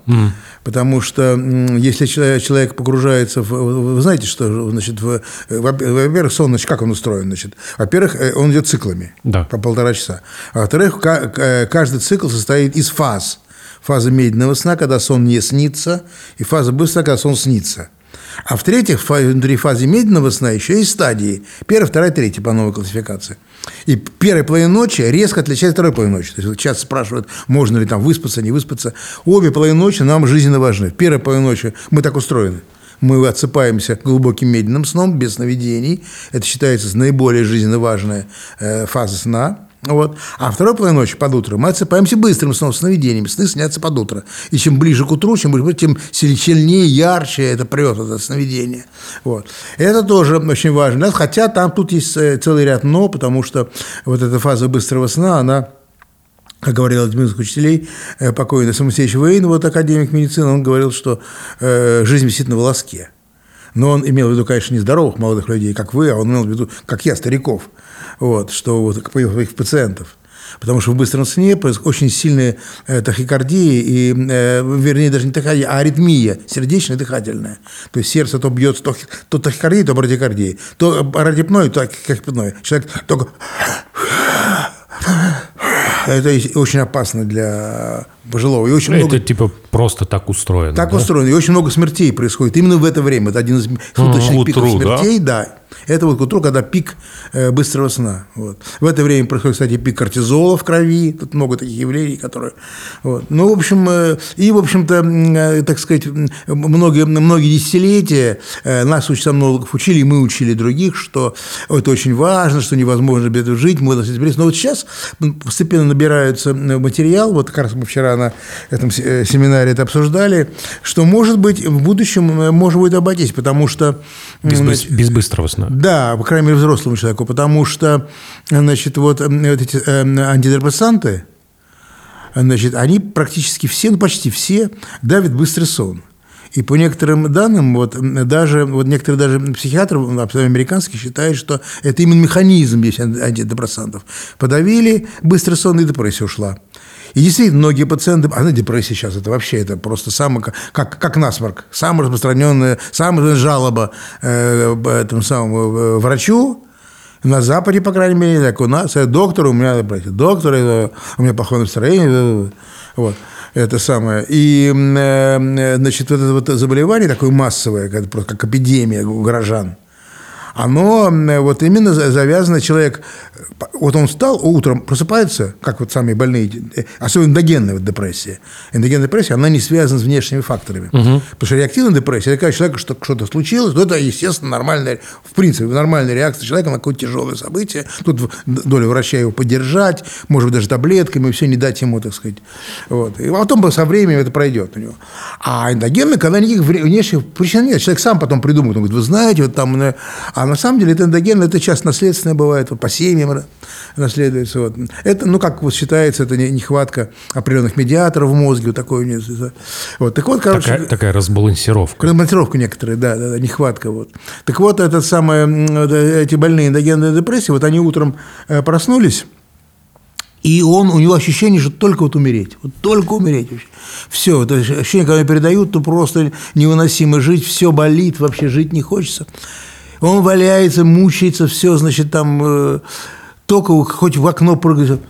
Потому что м, если человек, погружается в... Вы знаете, что, значит, в- во-первых, сон, значит, как он устроен? Значит, во-первых, э, он идет циклами Да. по полтора часа. А во-вторых, к- каждый цикл состоит из фаз. Фаза медленного сна, когда сон не снится, и фаза быстрого, когда сон снится. А в-третьих, внутри фазы медленного сна еще есть стадии. Первая, вторая, третья по новой классификации. И первая половина ночи резко отличается от второй половины ночи. То есть часто спрашивают, можно ли там выспаться, не выспаться. Обе половины ночи нам жизненно важны. Первая половина ночи мы так устроены. Мы отсыпаемся глубоким медленным сном, без сновидений. Это считается наиболее жизненно важная э, фаза сна. Вот. А второй половиной ночи под утро мы отсыпаемся быстрым сном, сновидениями. Сны снятся под утро. И чем ближе к утру, чем, ближе, тем сильнее, ярче это прет, это сновидение. Вот. Это тоже очень важно. Хотя там тут есть э, целый ряд «но», потому что вот эта фаза быстрого сна, она как говорил один из учителей, э, покойный Самосеевич Вейн, вот академик медицины, он говорил, что э, жизнь висит на волоске. Но он имел в виду, конечно, не здоровых молодых людей, как вы, а он имел в виду, как я, стариков, вот, что вот их пациентов. Потому что в быстром сне происходит очень сильная э, тахикардия, и, э, вернее, даже не тахикардия, а аритмия, сердечная дыхательная. То есть сердце то бьется, то, то тахикардия, то брадикардия, то радипной, то тахипной. Человек только это очень опасно для пожилого. И очень Это много... типа просто так устроено. Так да? устроено. И очень много смертей происходит именно в это время. Это один из суточных К пиков утру, да? смертей. Да? Это вот к утру, когда пик э, быстрого сна. Вот. В это время происходит, кстати, пик кортизола в крови. Тут много таких явлений, которые... Вот. Ну, в общем, э, и, в общем-то, э, так сказать, многие, многие десятилетия нас ученых учили, и мы учили других, что это очень важно, что невозможно без этого жить, мы должны Но вот сейчас постепенно набирается материал, вот как раз мы вчера на этом э, семинаре это обсуждали, что, может быть, в будущем э, можно будет обойтись, потому что... Без, быс- без быстрого сна. да, по крайней мере, взрослому человеку, потому что, значит, вот, вот эти э, антидепрессанты, значит, они практически все, ну, почти все давят быстрый сон. И по некоторым данным, вот, даже, вот некоторые даже психиатры, американские, считают, что это именно механизм есть анти- антидепрессантов. Подавили, быстрый сон и депрессия ушла. И действительно, многие пациенты, а на депрессии сейчас это вообще, это просто самое, как, как насморк, самая распространенная, самая жалоба э, этому самому э, врачу, на Западе, по крайней мере, так у нас, э, доктор, у меня, депрессия, доктор, это, у меня плохое настроение, э, вот, это самое. И, э, значит, вот это вот заболевание такое массовое, как, как эпидемия у горожан, оно вот именно за- завязано, человек, э, вот он встал утром, просыпается, как вот самые больные, э, особенно эндогенная вот депрессия. Эндогенная депрессия, она не связана с внешними факторами. Потому что реактивная депрессия, это когда человеку что- что-то случилось, то это, естественно, нормальная, в принципе, нормальная реакция человека на какое-то тяжелое событие. Тут доля врача его поддержать, может быть, даже таблетками, все, не дать ему, так сказать. Вот. И потом со временем это пройдет у него. А эндогенная, когда никаких внешних причин нет, человек сам потом придумает, он говорит, вы знаете, вот там... э, А на самом деле это эндогенно, это часто наследственное бывает, по семьям наследуется. Вот. Это, ну, как вот считается, это не- нехватка определенных медиаторов в мозге, вот такое у него. Вот. Так вот, короче... Такая, такая разбалансировка. Монтировка некоторые, да, да, да, нехватка. Вот. Так вот, этот самый, вот эти больные эндогенной депрессии, вот они утром э, проснулись, и он, у него ощущение, что только вот умереть. Вот только умереть вообще. Все, то есть ощущение, когда передают, то просто невыносимо жить, все болит, вообще жить не хочется. Он валяется, мучается, все, значит, там э, только хоть в окно прыгает.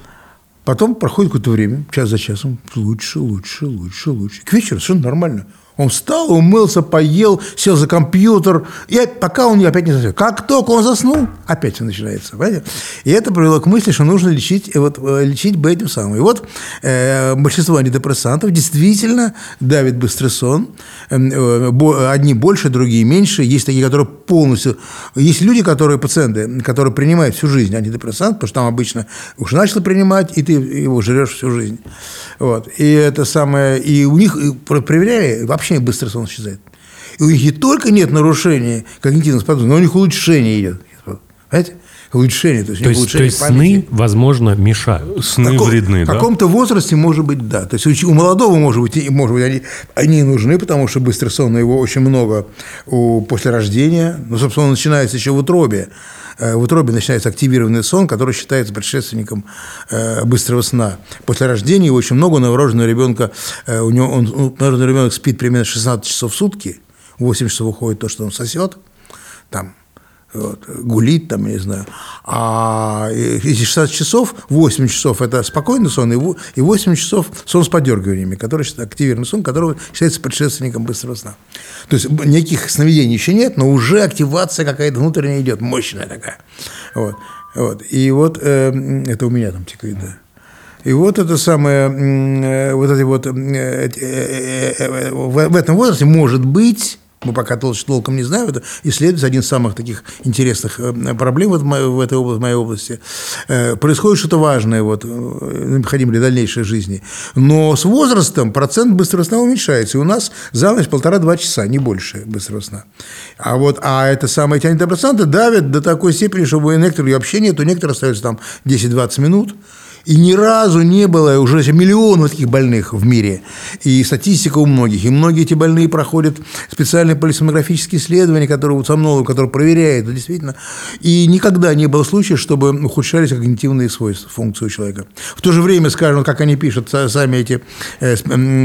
Потом проходит какое-то время, час за часом, лучше, лучше, лучше, лучше. К вечеру совершенно нормально. Он встал, умылся, поел, сел за компьютер, и пока он опять не заснул. Как только он заснул, опять все начинается. Понимаете? И это привело к мысли, что нужно лечить, э, вот, э, лечить бы этим самым. И вот э, большинство антидепрессантов действительно давит быстрый сон. Э, э, бо- одни больше, другие меньше. Есть такие, которые полностью... Есть люди, которые, пациенты, которые принимают всю жизнь антидепрессант, потому что там обычно уже начал принимать, и ты его жрешь всю жизнь. Вот. И это самое... И у них проверяли, вообще быстро сон исчезает. И у них не только нет нарушения когнитивных способностей, но у них улучшение идет. Понимаете? Улучшение. То есть, у То них есть, то улучшение есть памяти. сны, возможно, мешают. Сны Каком- вредны, В да? каком-то возрасте, может быть, да. То есть у молодого, может быть, и- может быть они, они нужны, потому что быстрый сон, его очень много у, после рождения. Ну, собственно, он начинается еще в утробе. Э, в утробе начинается активированный сон, который считается предшественником э, быстрого сна. После рождения его очень много новорожденного ребенка, э, у него он, ну, новорожденный ребенок спит примерно 16 часов в сутки, 8 часов уходит то, что он сосет, там вот, гулит там, я не знаю. А если 16 часов, 8 часов – это спокойный сон, и 8 часов сон с подергиваниями, который активированный сон, который считается предшественником быстрого сна. То есть никаких сновидений еще нет, но уже активация какая-то внутренняя идет, мощная такая. Вот. Вот. И вот э, это у меня там тикает, да. И вот это самое, э, вот эти вот, э, э, э, в, в этом возрасте может быть мы пока толком не знаем, это исследуется один из самых таких интересных э, проблем в этой области, в моей области. Э, происходит что-то важное вот, э, необходимо для дальнейшей жизни. Но с возрастом процент быстрого сна уменьшается. И у нас за ночь полтора-два часа, не больше быстрого сна. А, вот, а это самые эти антидепрессанты давят до такой степени, что у некоторых вообще нет, у некоторых остается там 10-20 минут. И ни разу не было уже миллионов таких больных в мире. И статистика у многих. И многие эти больные проходят специальные полисомнографические исследования, которые вот со мной, которые проверяют, действительно. И никогда не было случая, чтобы ухудшались когнитивные свойства, функции у человека. В то же время, скажем, как они пишут сами эти э,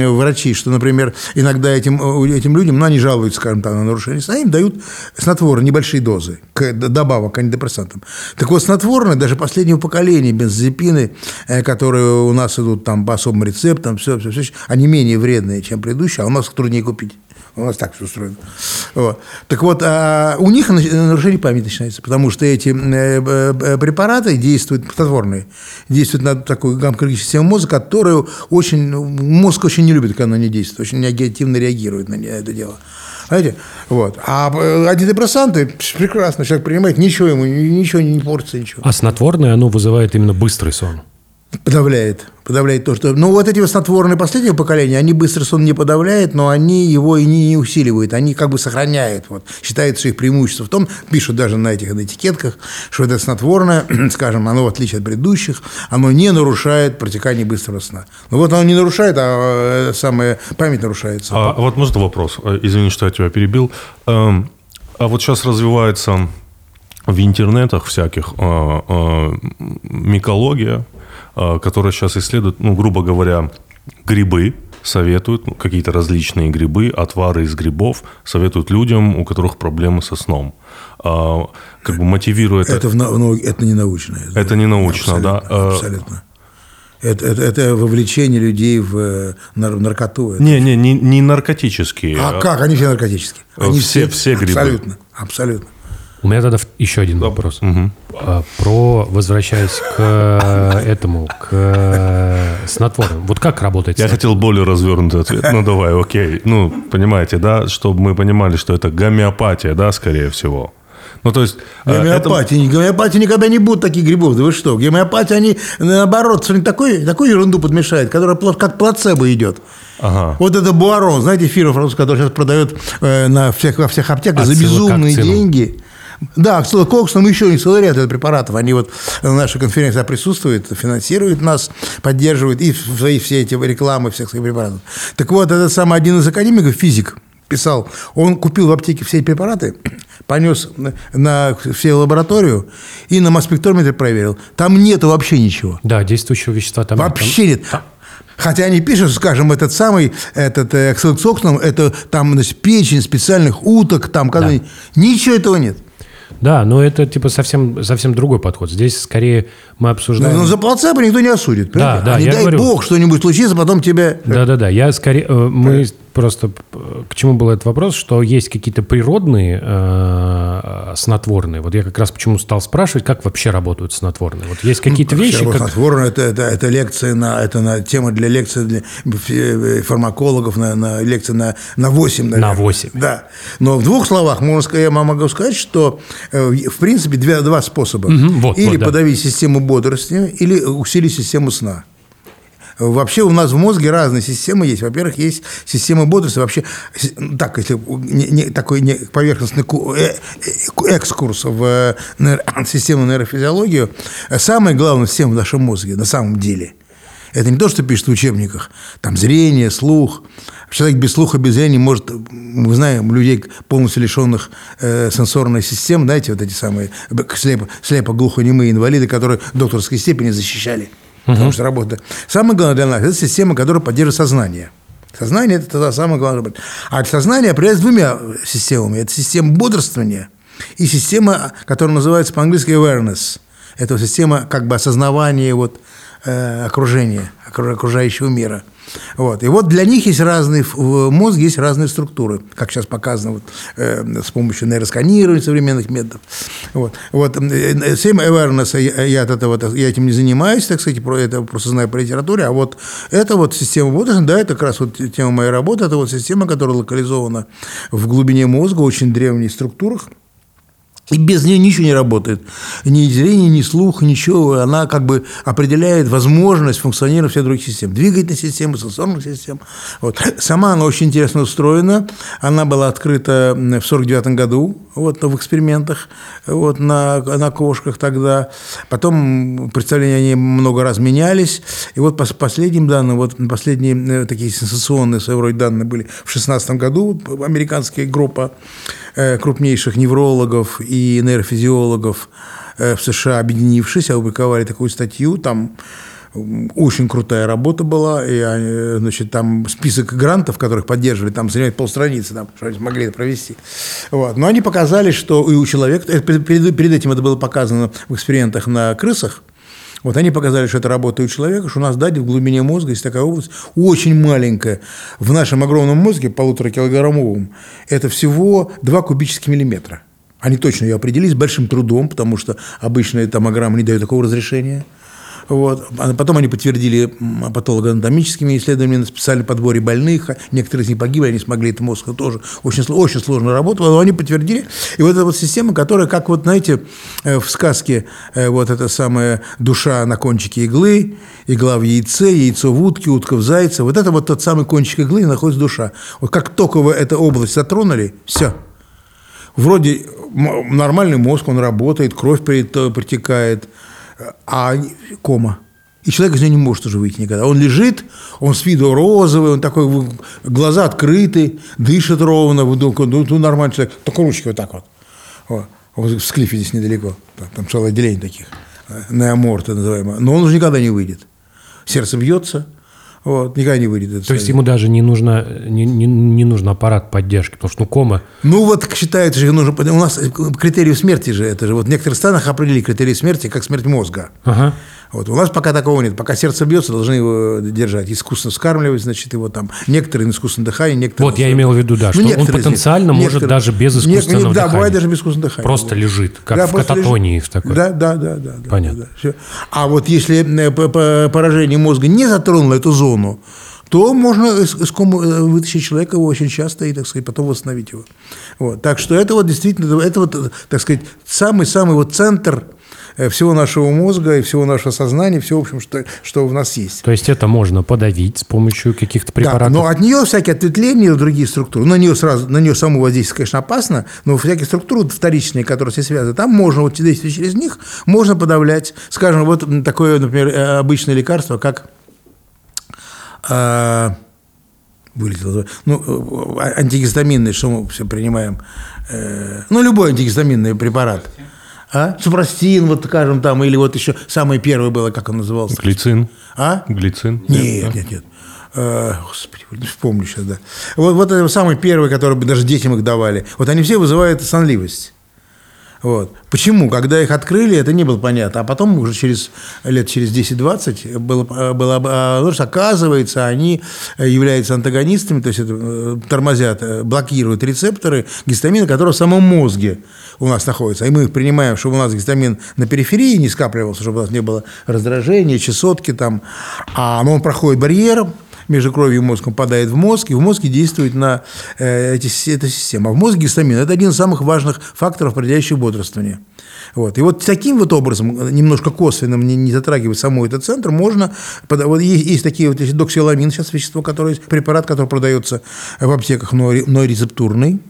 врачи, что, например, иногда этим, этим людям, ну, они жалуются, скажем так, на нарушение сна, им дают снотворные, небольшие дозы, добавок к антидепрессантам. Так вот, снотворные, даже последнего поколения, бензопины, Э, которые у нас идут там по особым рецептам, все, все, все, они менее вредные, чем предыдущие, а у нас труднее купить. У нас так все устроено. Вот. Так вот, а у них нарушение памяти начинается, потому что эти э, э, препараты действуют, снотворные, действуют на такую гамма систему мозга, которую очень, мозг очень не любит, когда она не действует, очень негативно реагирует на это дело. Понимаете? Вот. А антидепрессанты прекрасно, человек принимает, ничего ему, ничего не портится, ничего. А снотворное, оно вызывает именно быстрый сон? Подавляет. Подавляет то, что... Ну, вот эти снотворные последнего поколения, они быстро сон не подавляют, но они его и не, не усиливают. Они как бы сохраняют. Вот. Считается, что их преимущество в том, пишут даже на этих на этикетках, что это снотворное, *clears throat* скажем, оно в отличие от предыдущих, оно не нарушает протекание быстрого сна. Ну, вот оно не нарушает, а э, самая память нарушается. А, а вот может вопрос? Э, извини, что я тебя перебил. Эм, а вот сейчас развивается в интернетах всяких э, микология, Э, которая сейчас исследует, ну, грубо говоря, грибы, советуют ну, какие-то различные грибы, отвары из грибов, советуют людям, у которых проблемы со сном. А, как бы мотивирует... Это, в, ну, это не научно. Это не научно, абсолютно, да? Э, абсолютно. Это, это, это вовлечение людей в э, наркоту. Это не, не, не, не наркотические. А как? Они все наркотические. Они все, все, все грибы. Абсолютно, абсолютно. У меня тогда еще один вопрос. Угу. Про, возвращаясь к э, этому, к э, снотворным. Вот как работает Я хотел более развернутый ответ. Ну, давай, окей. Ну, понимаете, да, чтобы мы понимали, что это гомеопатия, да, скорее всего. Ну, то есть... Э, гомеопатия, это... гомеопатия никогда не будут таких грибов, да вы что? Гомеопатия, они, наоборот, такой, такую ерунду подмешают, которая как плацебо идет. Ага. Вот это Буарон, знаете, фирма французская, которая сейчас продает э, на всех, во всех аптеках за безумные деньги. Да, мы еще не целый ряд препаратов. Они вот на нашей конференции присутствуют, финансируют нас, поддерживают и свои все эти рекламы всех своих препаратов. Так вот, этот самый один из академиков, физик, писал, он купил в аптеке все эти препараты, *clears throat* понес на все лабораторию и на масс-спектрометре проверил. Там нету вообще ничего. Да, действующего вещества там Вообще нет. Там... Хотя они пишут, скажем, этот самый, этот эксэлксоксном, это там значит, печень специальных уток, там, да. ничего этого нет. Да, но это типа совсем, совсем другой подход. Здесь скорее мы обсуждаем... Но, но за плацебо никто не осудит. Да, да, а не дай говорю... бог что-нибудь случится, потом тебя... Да-да-да, я скорее... Э, мы просто к чему был этот вопрос, что есть какие-то природные э, снотворные. Вот я как раз почему стал спрашивать, как вообще работают снотворные. Вот есть какие-то ну, вещи. Как... Снотворные это, это, это лекция на это на тема для лекции для э, фармакологов на, на лекции на на 8, наверное. На 8. Да. Но в двух словах можно сказать, я могу сказать, что э, в принципе две, два способа. Угу, вот, или вот, да. подавить систему бодрости, или усилить систему сна. Вообще у нас в мозге разные системы есть. Во-первых, есть система бодрости. Вообще, так, если не, не, такой не, поверхностный э, э, экскурс в нейро, *coughs* систему нейрофизиологию, самая главная система в нашем мозге на самом деле – это не то, что пишут в учебниках. Там зрение, слух, Человек без слуха, без зрения может, мы знаем, людей полностью лишенных э, сенсорной системы, знаете, вот эти самые слепо, слепо глухонемые инвалиды, которые докторской степени защищали. Потому что работа. Самое главное для нас – это система, которая поддерживает сознание. Сознание – это тогда самое главное. А сознание определяется двумя системами. Это система бодрствования и система, которая называется по-английски awareness. Это система как бы осознавания вот, э, окружения, окружающего мира – вот. И вот для них есть разные, в мозге есть разные структуры, как сейчас показано вот, э, с помощью нейросканирования современных методов. Вот. Вот. Same awareness, я, я, от этого, я этим не занимаюсь, так сказать, это просто знаю по литературе, а вот это вот система Боддена, да, это как раз вот тема моей работы, это вот система, которая локализована в глубине мозга, очень древних структурах, и без нее ничего не работает. Ни зрение, ни слух, ничего. Она как бы определяет возможность функционирования всех других систем. Двигательной системы, сенсорных систем. Вот. Сама она очень интересно устроена. Она была открыта в 1949 году вот, в экспериментах вот, на, на кошках тогда. Потом представления о ней много раз менялись. И вот по последним данным, вот последние э, такие сенсационные своего рода данные были в 2016 году. Американская группа крупнейших неврологов и нейрофизиологов э, в США, объединившись, опубликовали такую статью, там очень крутая работа была, и значит, там список грантов, которых поддерживали, там занимает полстраницы, там, что они смогли это провести. Вот. Но они показали, что и у человека, перед, перед этим это было показано в экспериментах на крысах, вот они показали, что это работает у человека, что у нас, да, в глубине мозга есть такая область, очень маленькая. В нашем огромном мозге, полутора килограммовом, это всего 2 кубических миллиметра. Они точно ее определили с большим трудом, потому что обычная томограмма не дает такого разрешения. Вот. А потом они подтвердили патологоанатомическими исследованиями на специальном подборе больных. Некоторые из них погибли, они смогли это мозг тоже. Очень, очень сложная работа, но они подтвердили. И вот эта вот система, которая, как вот, знаете, э, в сказке э, вот эта самая душа на кончике иглы, игла в яйце, яйцо в утке, утка в зайце. Вот это вот тот самый кончик иглы, находится душа. Вот как только вы эту область затронули, все. Вроде нормальный мозг, он работает, кровь притекает, а кома. И человек из нее не может уже выйти никогда. Он лежит, он с виду розовый, он такой, глаза открыты, дышит ровно, ну, ну нормальный человек, только ручки вот так вот. вот. В Склифе здесь недалеко, там целое отделение таких, э, неоморта называемое. Но он уже никогда не выйдет. Сердце бьется, вот, никогда не выйдет. То есть ему даже не нужно, не, не, не нужен аппарат поддержки, потому что ну, кома... Ну вот считается, что нужно... У нас критерии смерти же, это же вот в некоторых странах определили критерии смерти как смерть мозга. Ага. Вот. У нас пока такого нет. Пока сердце бьется, должны его держать. Искусственно вскармливать, значит, его там. Некоторые на искусственном дыхании, некоторые... Вот я имел в виду, да, ну, что он потенциально может некоторые, даже без искусственного да, дыхания. бывает даже без искусственного дыхания. Просто лежит, как да, в кататонии лежит. в такой. Да, да, да. да Понятно. Да, да. А вот если э, поражение мозга не затронуло эту зону, то можно из комы э, вытащить человека очень часто и, так сказать, потом восстановить его. Вот. Так что это вот действительно, это вот, так сказать, самый-самый вот центр Э, всего нашего мозга и всего нашего сознания, все, в общем, что, что у нас есть. То есть это можно подавить с помощью каких-то препаратов? Да, но от нее всякие ответвления другие структуры. На нее, сразу, на нее саму воздействие, конечно, опасно, но всякие структуры вторичные, которые все связаны, там можно, вот действие через них, можно подавлять. Скажем, вот такое, например, э, обычное лекарство, как э, вылетело, ну, э, антигистаминный, что мы все принимаем, э, ну, любой антигистаминный препарат – а? Супрастин, вот скажем там, или вот еще самое первое было, как он назывался? Глицин. А? Глицин. Нет, нет, нет. А, господи, вспомню сейчас, да. Вот, вот это самый первый, который даже детям их давали. Вот они все вызывают сонливость. Вот. Почему? Когда их открыли, это не было понятно. А потом уже через лет через 10-20 было, было потому что, оказывается, они являются антагонистами, то есть это, э, тормозят, э, блокируют рецепторы гистамина, которые в самом мозге у нас находятся. И мы их принимаем, чтобы у нас гистамин на периферии не скапливался, чтобы у нас не было раздражения, чесотки там. А но он проходит барьер, между кровью и мозгом попадает в мозг, и в мозге действует на э, эти, эта система. А в мозге гистамин – это один из самых важных факторов, определяющих бодрствование. Вот. И вот таким вот образом, немножко косвенным, не, не затрагивая саму этот центр, можно... Вот есть, есть такие вот доксиламин, сейчас вещество, которое препарат, который продается в аптеках, но, но рецептурный.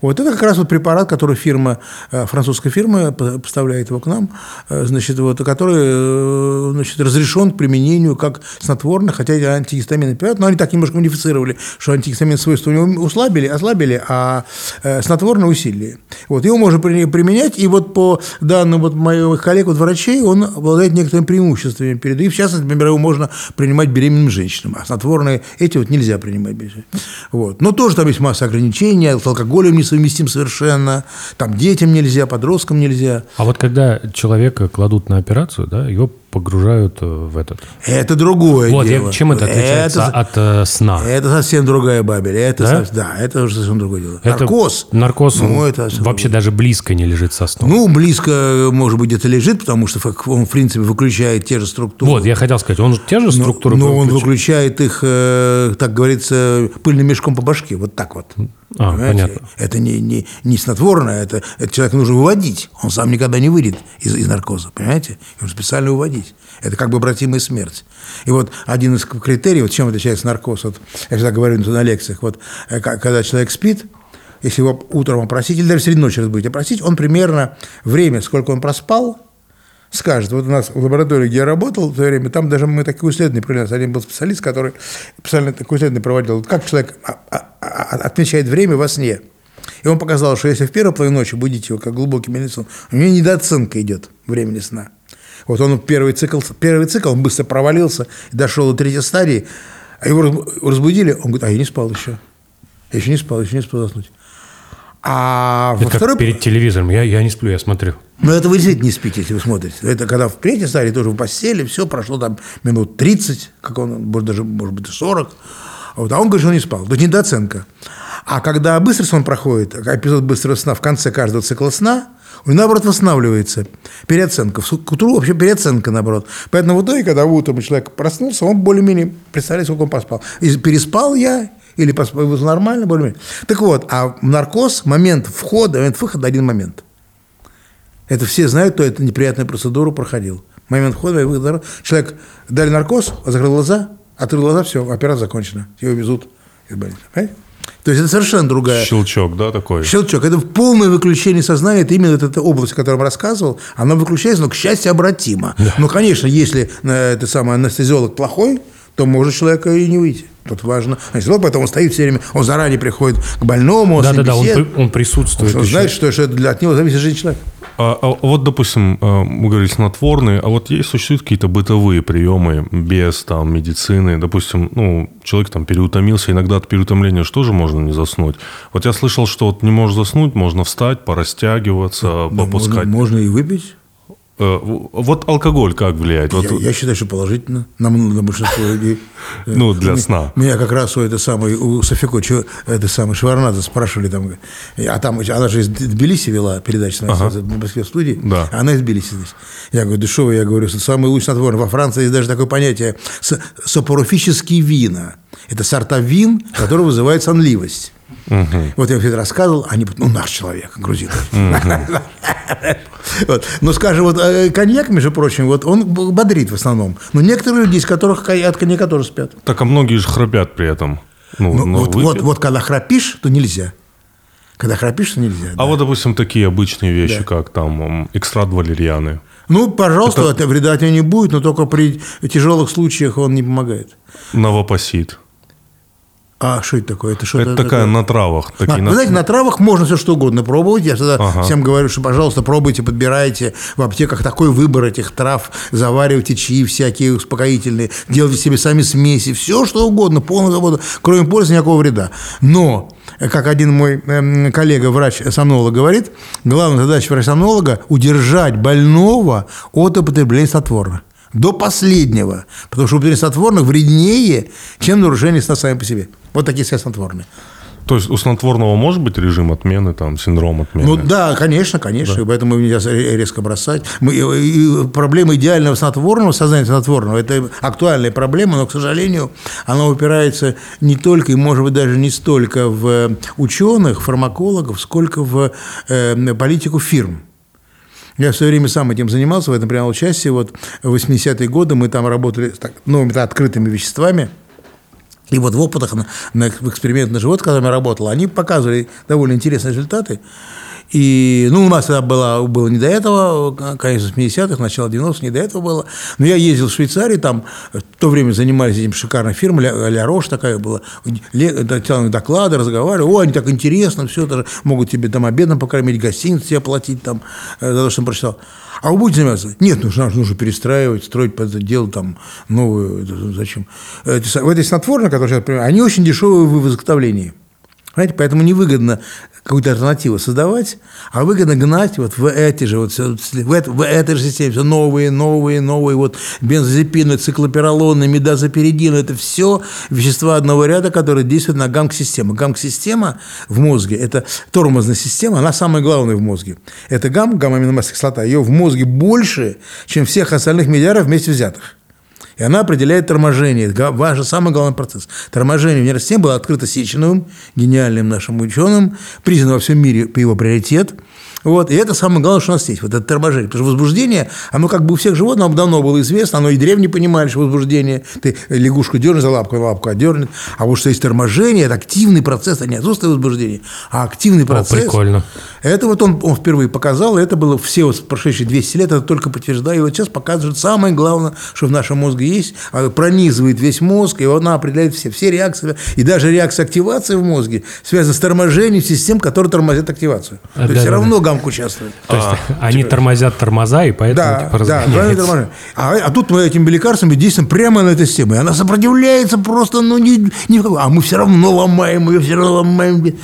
Вот это как раз вот препарат, который фирма, э, французская фирма поставляет его к нам, э, значит, вот, который э, значит, разрешен к применению как снотворный, хотя это антигистаминный препарат, но они так немножко модифицировали, что антигистамин свойства у него услабили, ослабили, а снотворный усилили. Вот, его можно применять, и вот по данным вот моих коллег, вот врачей, он обладает некоторыми преимуществами перед, и в частности, например, его можно принимать беременным женщинам, а снотворные эти вот нельзя принимать. Вот. Но тоже там есть масса ограничений, с алкоголем несовместим совершенно, там детям нельзя, подросткам нельзя. А вот когда человека кладут на операцию, да, его погружают э, в этот. Это другое вот, дело. Чем это отличается это, от э, сна? Это совсем другая бабель. Это да? Совсем, да, это уже совсем другое дело. Это, наркоз. Наркоз ну, это вообще другое. даже близко не лежит со сном. Ну, близко, может быть, где-то лежит, потому что он, в принципе, выключает те же структуры. Вот, я хотел сказать, он те же структуры Но, но он выключает их, э, так говорится, пыльным мешком по башке. Вот так вот. А, понятно. Это не, не, не снотворное, это, это человека нужно выводить. Он сам никогда не выйдет из, из наркоза, понимаете? Его специально выводить. Это как бы обратимая смерть. И вот один из критериев, чем отличается наркоз, вот, я всегда говорю на лекциях, вот, э, когда человек спит, если его утром опросить, или даже среди ночи разбудить, опросить, он примерно время, сколько он проспал, скажет. Вот у нас в лаборатории, где я работал в то время, там даже мы такие исследования провели. Один был специалист, который специально такое исследование проводил. Как человек а, а, а, отмечает время во сне. И он показал, что если в первой половине ночи будете его как глубоким медицинским, у него недооценка идет времени сна. Вот он первый цикл, первый цикл, он быстро провалился, дошел до третьей стадии, а его разбудили, он говорит, а я не спал еще. Я еще не спал, еще не спал заснуть. А это во как второй... перед телевизором. Я, я не сплю, я смотрю. Ну, это вы действительно не спите, если вы смотрите. Это когда в третьей стадии тоже в постели, все прошло там минут 30, как он, может, даже, может быть, 40. Вот, а он говорит, что он не спал. То есть недооценка. А когда быстрый сон проходит, эпизод быстрого сна в конце каждого цикла сна, он наоборот восстанавливается. Переоценка. К утру вообще переоценка, наоборот. Поэтому в итоге, когда утром человек проснулся, он более-менее представляет, сколько он поспал. И переспал я, или поспал нормально, более-менее. Так вот, а наркоз, момент входа, момент выхода – один момент. Это все знают, кто эту неприятную процедуру проходил. Момент входа и выхода. Человек дали наркоз, закрыл глаза, открыл глаза, все, операция закончена. Его везут из больницы. Понимаете? То есть это совершенно другая... Щелчок, да, такой? Щелчок. Это полное выключение сознания. Это именно эта область, о которой я рассказывал. Она выключается, но, к счастью, обратимо. Да. Но, конечно, если э, это самый анестезиолог плохой, то может человека и не выйти. Тут важно. Анестезиолог, поэтому он стоит все время, он заранее приходит к больному, да, да, да, он, он присутствует. Он знает, что, что это для, от него зависит жизнь человека. А, а вот, допустим, а, мы говорили снотворные, а вот есть существуют какие-то бытовые приемы без там медицины, допустим, ну человек там переутомился, иногда от переутомления что же можно не заснуть. Вот я слышал, что вот не можешь заснуть, можно встать, порастягиваться, да, попускать. Можно, можно и выпить. Э, вот алкоголь как влияет? Я, вот... я считаю, что положительно на, на большинство людей. *laughs* Ну, для сна. Меня как раз у это самой, у Софико, это самый Шварнадзе спрашивали там, а там, она же из Тбилиси вела передачу ага. в Москве в студии, да. она из Тбилиси здесь. Я говорю, да что вы, я говорю, самый лучший снотворный. Во Франции есть даже такое понятие сопорофические вина. Это сорта вин, которые вызывают сонливость. Угу. Вот я все это рассказывал, они, ну, наш человек, грузин. Угу. *laughs* *laughs* вот. Но, скажем, вот э, коньяк, между прочим, вот он бодрит в основном. Но некоторые люди, из которых от коньяка тоже спят. Так, а многие же храпят при этом. Ну, ну, вот, вот, вот когда храпишь, то нельзя. Когда храпишь, то нельзя. А да. вот, допустим, такие обычные вещи, да. как там экстракт валерьяны. Ну, пожалуйста, это... вреда тебе не будет, но только при тяжелых случаях он не помогает. Новопосит. А что это такое? Это, что это такая такое? на травах. Такие а, на... Вы знаете, на травах можно все что угодно пробовать. Я всегда ага. всем говорю, что, пожалуйста, пробуйте, подбирайте. В аптеках такой выбор этих трав. Заваривайте чаи всякие успокоительные. Делайте себе сами смеси. Все что угодно, полная свобода. Кроме пользы, никакого вреда. Но, как один мой э, коллега, врач-сомнолог, говорит, главная задача врача-сомнолога – удержать больного от употребления снотворных до последнего, потому что употребление снотворных вреднее, чем нарушение сна сами по себе. Вот такие все снотворные. То есть у снотворного может быть режим отмены, там, синдром отмены? Ну да, конечно, конечно, да. и поэтому нельзя резко бросать. Мы, и проблема идеального снотворного, сознания снотворного, это актуальная проблема, но, к сожалению, она упирается не только, и, может быть, даже не столько в ученых, фармакологов, сколько в э, политику фирм. Я в свое время сам этим занимался, в этом принял участие. Вот в 80-е годы мы там работали с так, новыми открытыми веществами. И вот в опытах, на, на, в экспериментах на животных, которыми я работал, они показывали довольно интересные результаты. И, ну, у нас тогда было, было не до этого, конечно, 80-х, начало 90-х, не до этого было. Но я ездил в Швейцарию, там в то время занимались этим шикарной фирмой, Ля, Ля Рош такая была, делали доклады, разговаривали, о, они так интересно, все это могут тебе там обедом покормить, гостиницу тебе платить там э, за то, что он прочитал. А вы будете заниматься? Нет, нужно, нужно перестраивать, строить под это дело там новую, зачем? Эти, в этой снотворной, которые сейчас, они очень дешевые в изготовлении. Понимаете, поэтому невыгодно какую-то альтернативу создавать, а выгодно гнать вот в эти же, вот, в, это, в этой же системе все новые, новые, новые, вот бензодиазепины, циклоперолоны, медазоперидины, это все вещества одного ряда, которые действуют на гамк-систему. Гамк-система в мозге – это тормозная система, она самая главная в мозге. Это гам, гамма-аминомастная кислота, ее в мозге больше, чем всех остальных медиаров вместе взятых. И она определяет торможение. Это ваш самый главный процесс. Торможение нервной системе было открыто Сеченовым, гениальным нашим ученым, признано во всем мире по его приоритет – вот, и это самое главное, что у нас есть, вот это торможение. Потому что возбуждение, оно как бы у всех животных давно было известно, оно и древние понимали, что возбуждение, ты лягушку дернешь за лапку, лапку отдернет. А вот что есть торможение, это активный процесс, а не отсутствие возбуждения, а активный процесс. О, прикольно. Это вот он, он впервые показал, и это было все вот прошедшие 200 лет, это только подтверждает. И вот сейчас показывает самое главное, что в нашем мозге есть, а пронизывает весь мозг, и она определяет все, все реакции, и даже реакция активации в мозге связана с торможением систем, которые тормозят активацию. А, То да, есть все равно гамк участвует. То есть а, они типа... тормозят тормоза, и поэтому да, типа, да. А, а тут мы этими лекарствами действуем прямо на этой системе. Она сопротивляется просто, ну, ни, ни А мы все равно ломаем ее, все равно ломаем.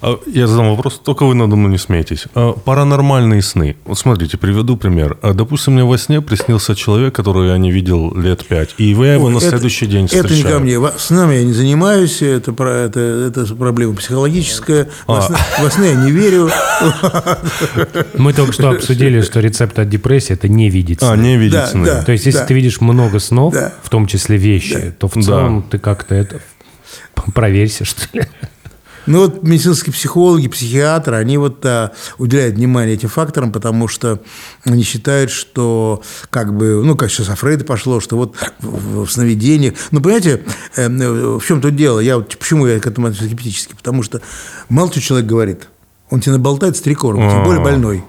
А, я задам вопрос, только вы надо мной не смеетесь. А, паранормальные сны. Вот смотрите, приведу пример. Допустим, мне во сне приснился человек, которого я не видел лет пять, и я его Ой, на это, следующий день встречаю. Это не ко мне. С нами я не занимаюсь, это, это, это проблема психологическая. Во, а. сне, во сне я не верю. Мы только что обсудили, что рецепт от депрессии – это не видеть сны. А, не видеть да, сны. Да, То есть, если да. ты видишь много снов, в том числе вещи, то в целом ты как-то это проверься, что ли. Ну вот медицинские психологи, психиатры, они вот а, уделяют внимание этим факторам, потому что они считают, что как бы, ну как сейчас о Фрейде пошло, что вот в, в сновидениях, ну понимаете, э, в чем тут дело, я вот почему я к этому скептически, потому что мало что человек говорит, он тебе наболтает с три корма, тем более больной.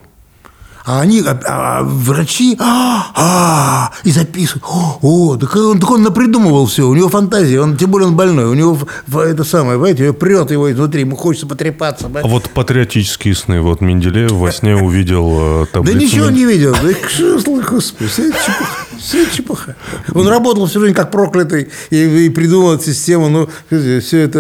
А они, а, а, врачи, а, а, и записывают. О, так он, так он напридумывал все, у него фантазия, он, тем более он больной, у него это самое, понимаете, прет его изнутри, ему хочется потрепаться. А вот патриотические сны, вот Менделеев во сне увидел э, таблицу. Да ничего не видел, да что, господи, все чепуха. Он работал всю жизнь как проклятый и, и придумал эту систему. Ну, все это...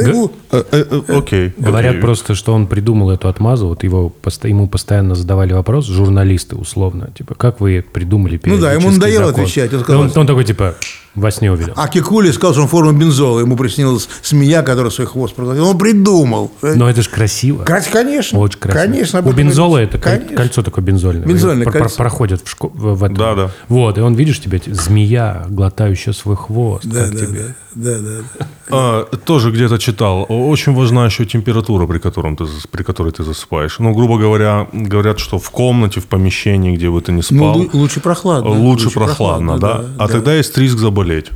ему... Э, э, окей. Говорят просто, что он придумал эту отмазу. Вот его, ему постоянно задавали вопрос, журналисты условно. Типа, как вы придумали Ну да, ему надоело закон? отвечать. Он, сказал, он, он такой, типа, во сне увидел. А Кикули сказал, что он форму бензола. Ему приснилась змея, которая свой хвост проглотила. Он придумал. Но это же красиво. Конечно. Очень красиво. Конечно. У бензола это конечно. кольцо такое бензольное. Бензольное кольцо. Проходит в, шко... в этом. Да, да. Вот, и он, видишь, тебе змея, глотающая свой хвост. Да, да, тебе. да, да, да. А, тоже где-то читал. Очень важна еще температура, при, котором ты, при которой ты засыпаешь. Ну, грубо говоря, говорят, что в комнате, в помещении, где бы ты не спал... Ну, лучше прохладно. Лучше, лучше прохладно, прохладно да? да? А да. тогда есть риск заболеть.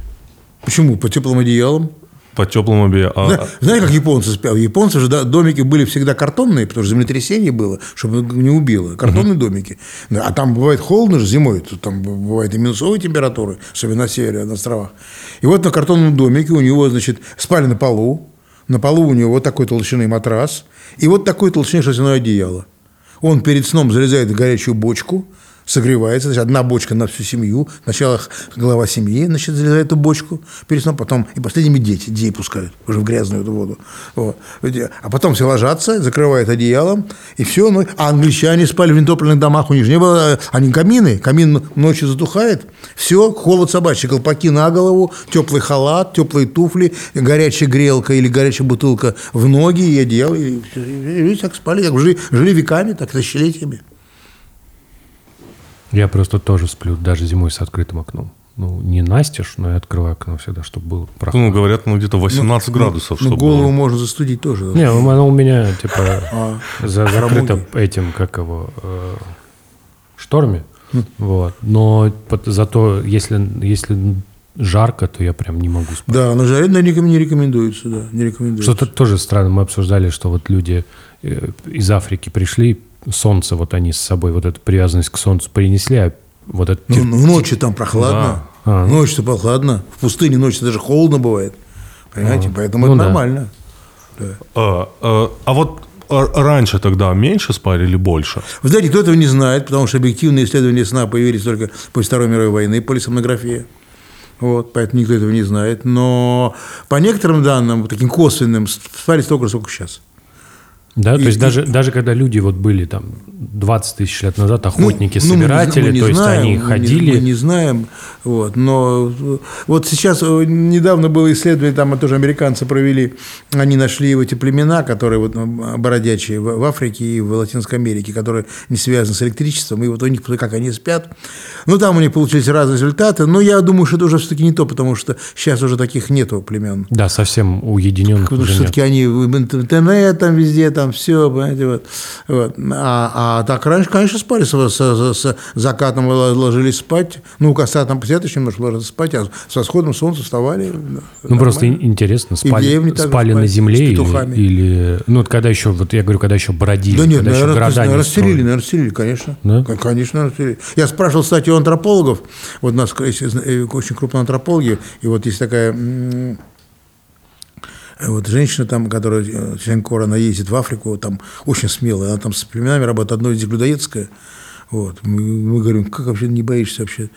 Почему? По теплым одеялам? По теплым одеялам. А... Знаете, как японцы спят? Японцы же да, домики были всегда картонные, потому что землетрясение было, чтобы не убило. Картонные угу. домики. А там бывает холодно же зимой, там бывает и минусовые температуры, особенно на севере, на островах. И вот на картонном домике у него, значит, спали на полу, на полу у него вот такой толщины матрас и вот такой толщины шерстяное одеяло. Он перед сном залезает в горячую бочку, согревается, значит, одна бочка на всю семью. Сначала глава семьи, значит, залезает эту бочку, перед сном, потом и последними дети, детей пускают уже в грязную эту воду. Вот. А потом все ложатся, закрывают одеялом, и все. Ну, а англичане спали в нетопленных домах, у них же не было, они камины, камин ночью затухает, все, холод собачий, колпаки на голову, теплый халат, теплые туфли, горячая грелка или горячая бутылка в ноги и одеяло, и, и, и, и так спали, так жили, жили веками, так тысячелетиями. Я просто тоже сплю, даже зимой с открытым окном. Ну, не настежь, но я открываю окно всегда, чтобы было прохладно. Ну, говорят, ну, где-то 18 ну, градусов. Ну, голову было. можно застудить тоже. Не, оно у меня, типа, а, за, закрыто этим, как его, э, шторме. Хм. Вот. Но зато, если, если жарко, то я прям не могу спать. Да, на жаре да, не реком- не рекомендуется, да, не рекомендуется. Что-то тоже странно. Мы обсуждали, что вот люди э, из Африки пришли, солнце, вот они с собой вот эту привязанность к солнцу принесли, а вот это... Ну, ну, ночью там прохладно. Да. А. Ночью прохладно. В пустыне ночью даже холодно бывает. Понимаете? Поэтому Ну это да. нормально. А, а, а вот а, раньше тогда меньше спали или больше? Вы знаете, кто этого не знает, потому что объективные исследования сна появились только после Второй мировой войны, полисомнография. Вот, поэтому никто этого не знает. Но по некоторым данным, таким косвенным, спали столько, сколько сейчас. Да, то И- есть и- даже, даже когда люди вот были там 20 тысяч лет назад, Ну, охотники, ну, мы не мы не то есть знаем, они мы не- ходили... Мы не знаем. Вот, но вот сейчас э, недавно было исследование, там тоже американцы провели, они нашли вот эти племена, которые вот бородячие в в Африке и в Латинской Америке, которые не связаны с электричеством, и вот у них как они спят. Ну, там у них получились разные результаты, но я думаю, что это уже все-таки не то, потому что сейчас уже таких нету племен. Да, совсем уединенных Потому что все-таки они в интернет, там везде, там все, понимаете, вот. вот. А, а так раньше, конечно, спали с, с- с- закатом ложились спать. Ну, у костра там посеточным немножко ложились спать, а с восходом солнца вставали. Ну, просто ин- интересно, спали, спали на земле или, или... Ну, вот когда еще, вот я говорю, когда еще бродили, Да нет, когда еще наверное, города не наверное, строили. расстелили, наверное, расстелили, конечно. Да? Кон- Конечно, расстелили. Я спрашивал, кстати, у антропологов, вот у нас э, очень крупные антропологи, и вот есть такая вот женщина там, которая э, член кора, она ездит в Африку, там очень смелая, она там с племенами работает, одно из них людоедское. Вот. Мы, мы говорим, как вообще не боишься вообще?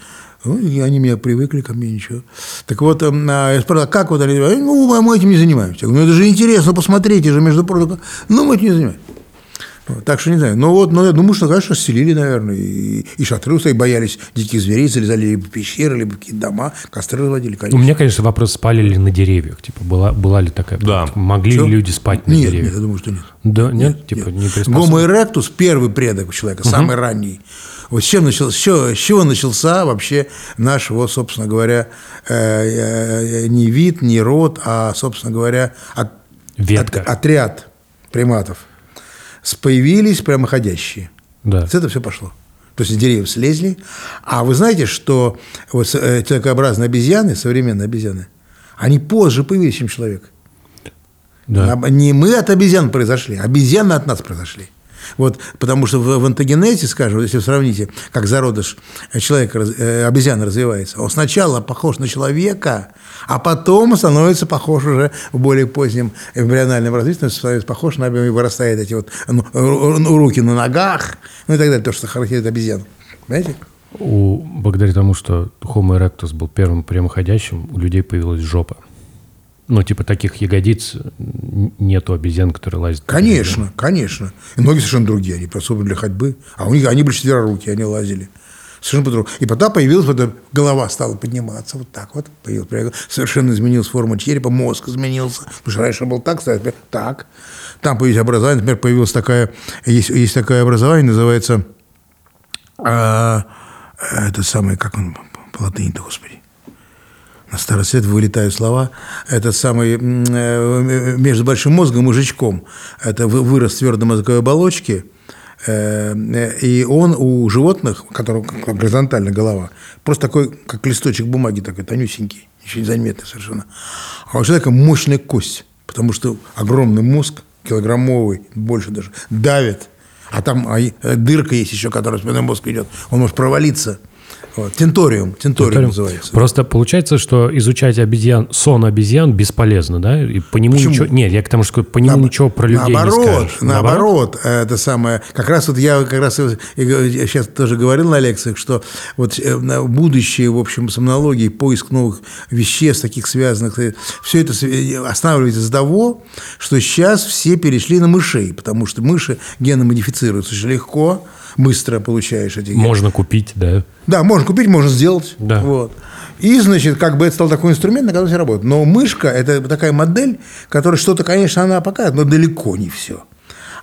Ну, и они меня привыкли ко мне, ничего. Так вот, эм, а я спрашивал, как вот? Они, Ну, мы этим не занимаемся. Я говорю, ну, это же интересно, посмотрите же, между прочим. Ну, мы этим не занимаемся. Так что не знаю. Ну вот, но я думаю, что, конечно, расселили, наверное, и, и шатры стоят, боялись диких зверей, залезали либо в пещеры, либо в какие-то дома, костры разводили, У конечно. меня, конечно, вопрос, спали ли на деревьях? Типа, была, была ли такая... Да. Могли Чё? ли люди спать на нет, деревьях? Нет, я думаю, что нет. Да, нет, типа, не приспособлен. Гомо эректус, первый предок человека, самый ранний. Вот с, чем начал, с, чего, с чего начался вообще наш, вот, собственно говоря, э, э, не вид, не род, а, собственно говоря, от- Ветка. от- отряд приматов. Появились прямоходящие. Да. С этого все пошло. То есть с деревьев слезли. А вы знаете, что вот э, человекообразные обезьяны, современные обезьяны, они позже появились, чем человек. Да. Не мы от обезьян произошли, а обезьяны от нас произошли. Вот, потому что в, в антогенезе, скажем, если вы сравните, как зародыш человека, раз- э, обезьяны развивается, он сначала похож на человека, а потом становится похож уже в более позднем эмбриональном развитии, становится похож на и вырастает эти вот ну, ру- ру- руки на ногах, ну и так далее, то, что характеризует обезьян. Понимаете? У, благодаря тому, что Homo erectus был первым прямоходящим, у людей появилась жопа. Ну, типа таких ягодиц нету обезьян, которые лазят. Конечно, конечно. И ноги совершенно другие, они просто для ходьбы. А у них они были четверорукие, они лазили. Совершенно по-другому. И потом появилась вот эта голова, стала подниматься вот так вот. Появилась, совершенно изменилась форма черепа, мозг изменился. Потому что раньше он был так, а теперь так. Там появились образование, например, появилось такая, есть, есть такое образование, называется, а, это самое, как он по латыни-то, господи. На старости лет вылетают слова. Этот самый э, между большим мозгом и жучком. Это вы- вырос твердой мозговой оболочке. э, э, И он у животных, у которых как горизонтальная голова, просто такой, как листочек бумаги, такой тонюсенький, еще незаметный совершенно. А у человека мощная кость, потому что огромный мозг, килограммовый, больше даже, давит. А там а, дырка есть еще, которая спинной мозг идет. Он может провалиться. Вот. Тенториум, тенториум Повторим. называется. Просто получается, что изучать обезьян, сон обезьян бесполезно, да? И по нему Почему? ничего... Нет, я к тому, что по нему Наоб- ничего про людей наоборот, не скажешь. Наоборот, это самое. Как раз вот я как раз я сейчас тоже говорил на лекциях, что вот э, на будущее, в общем, сомнологии, поиск новых веществ, таких связанных, все это останавливается из-за того, что сейчас все перешли на мышей, потому что мыши гены модифицируются очень легко, быстро получаешь эти гены. Можно купить, да. Да, можно купить, можно сделать. Да. Вот. И, значит, как бы это стал такой инструмент, на котором все работает. Но мышка – это такая модель, которая что-то, конечно, она показывает, но далеко не все.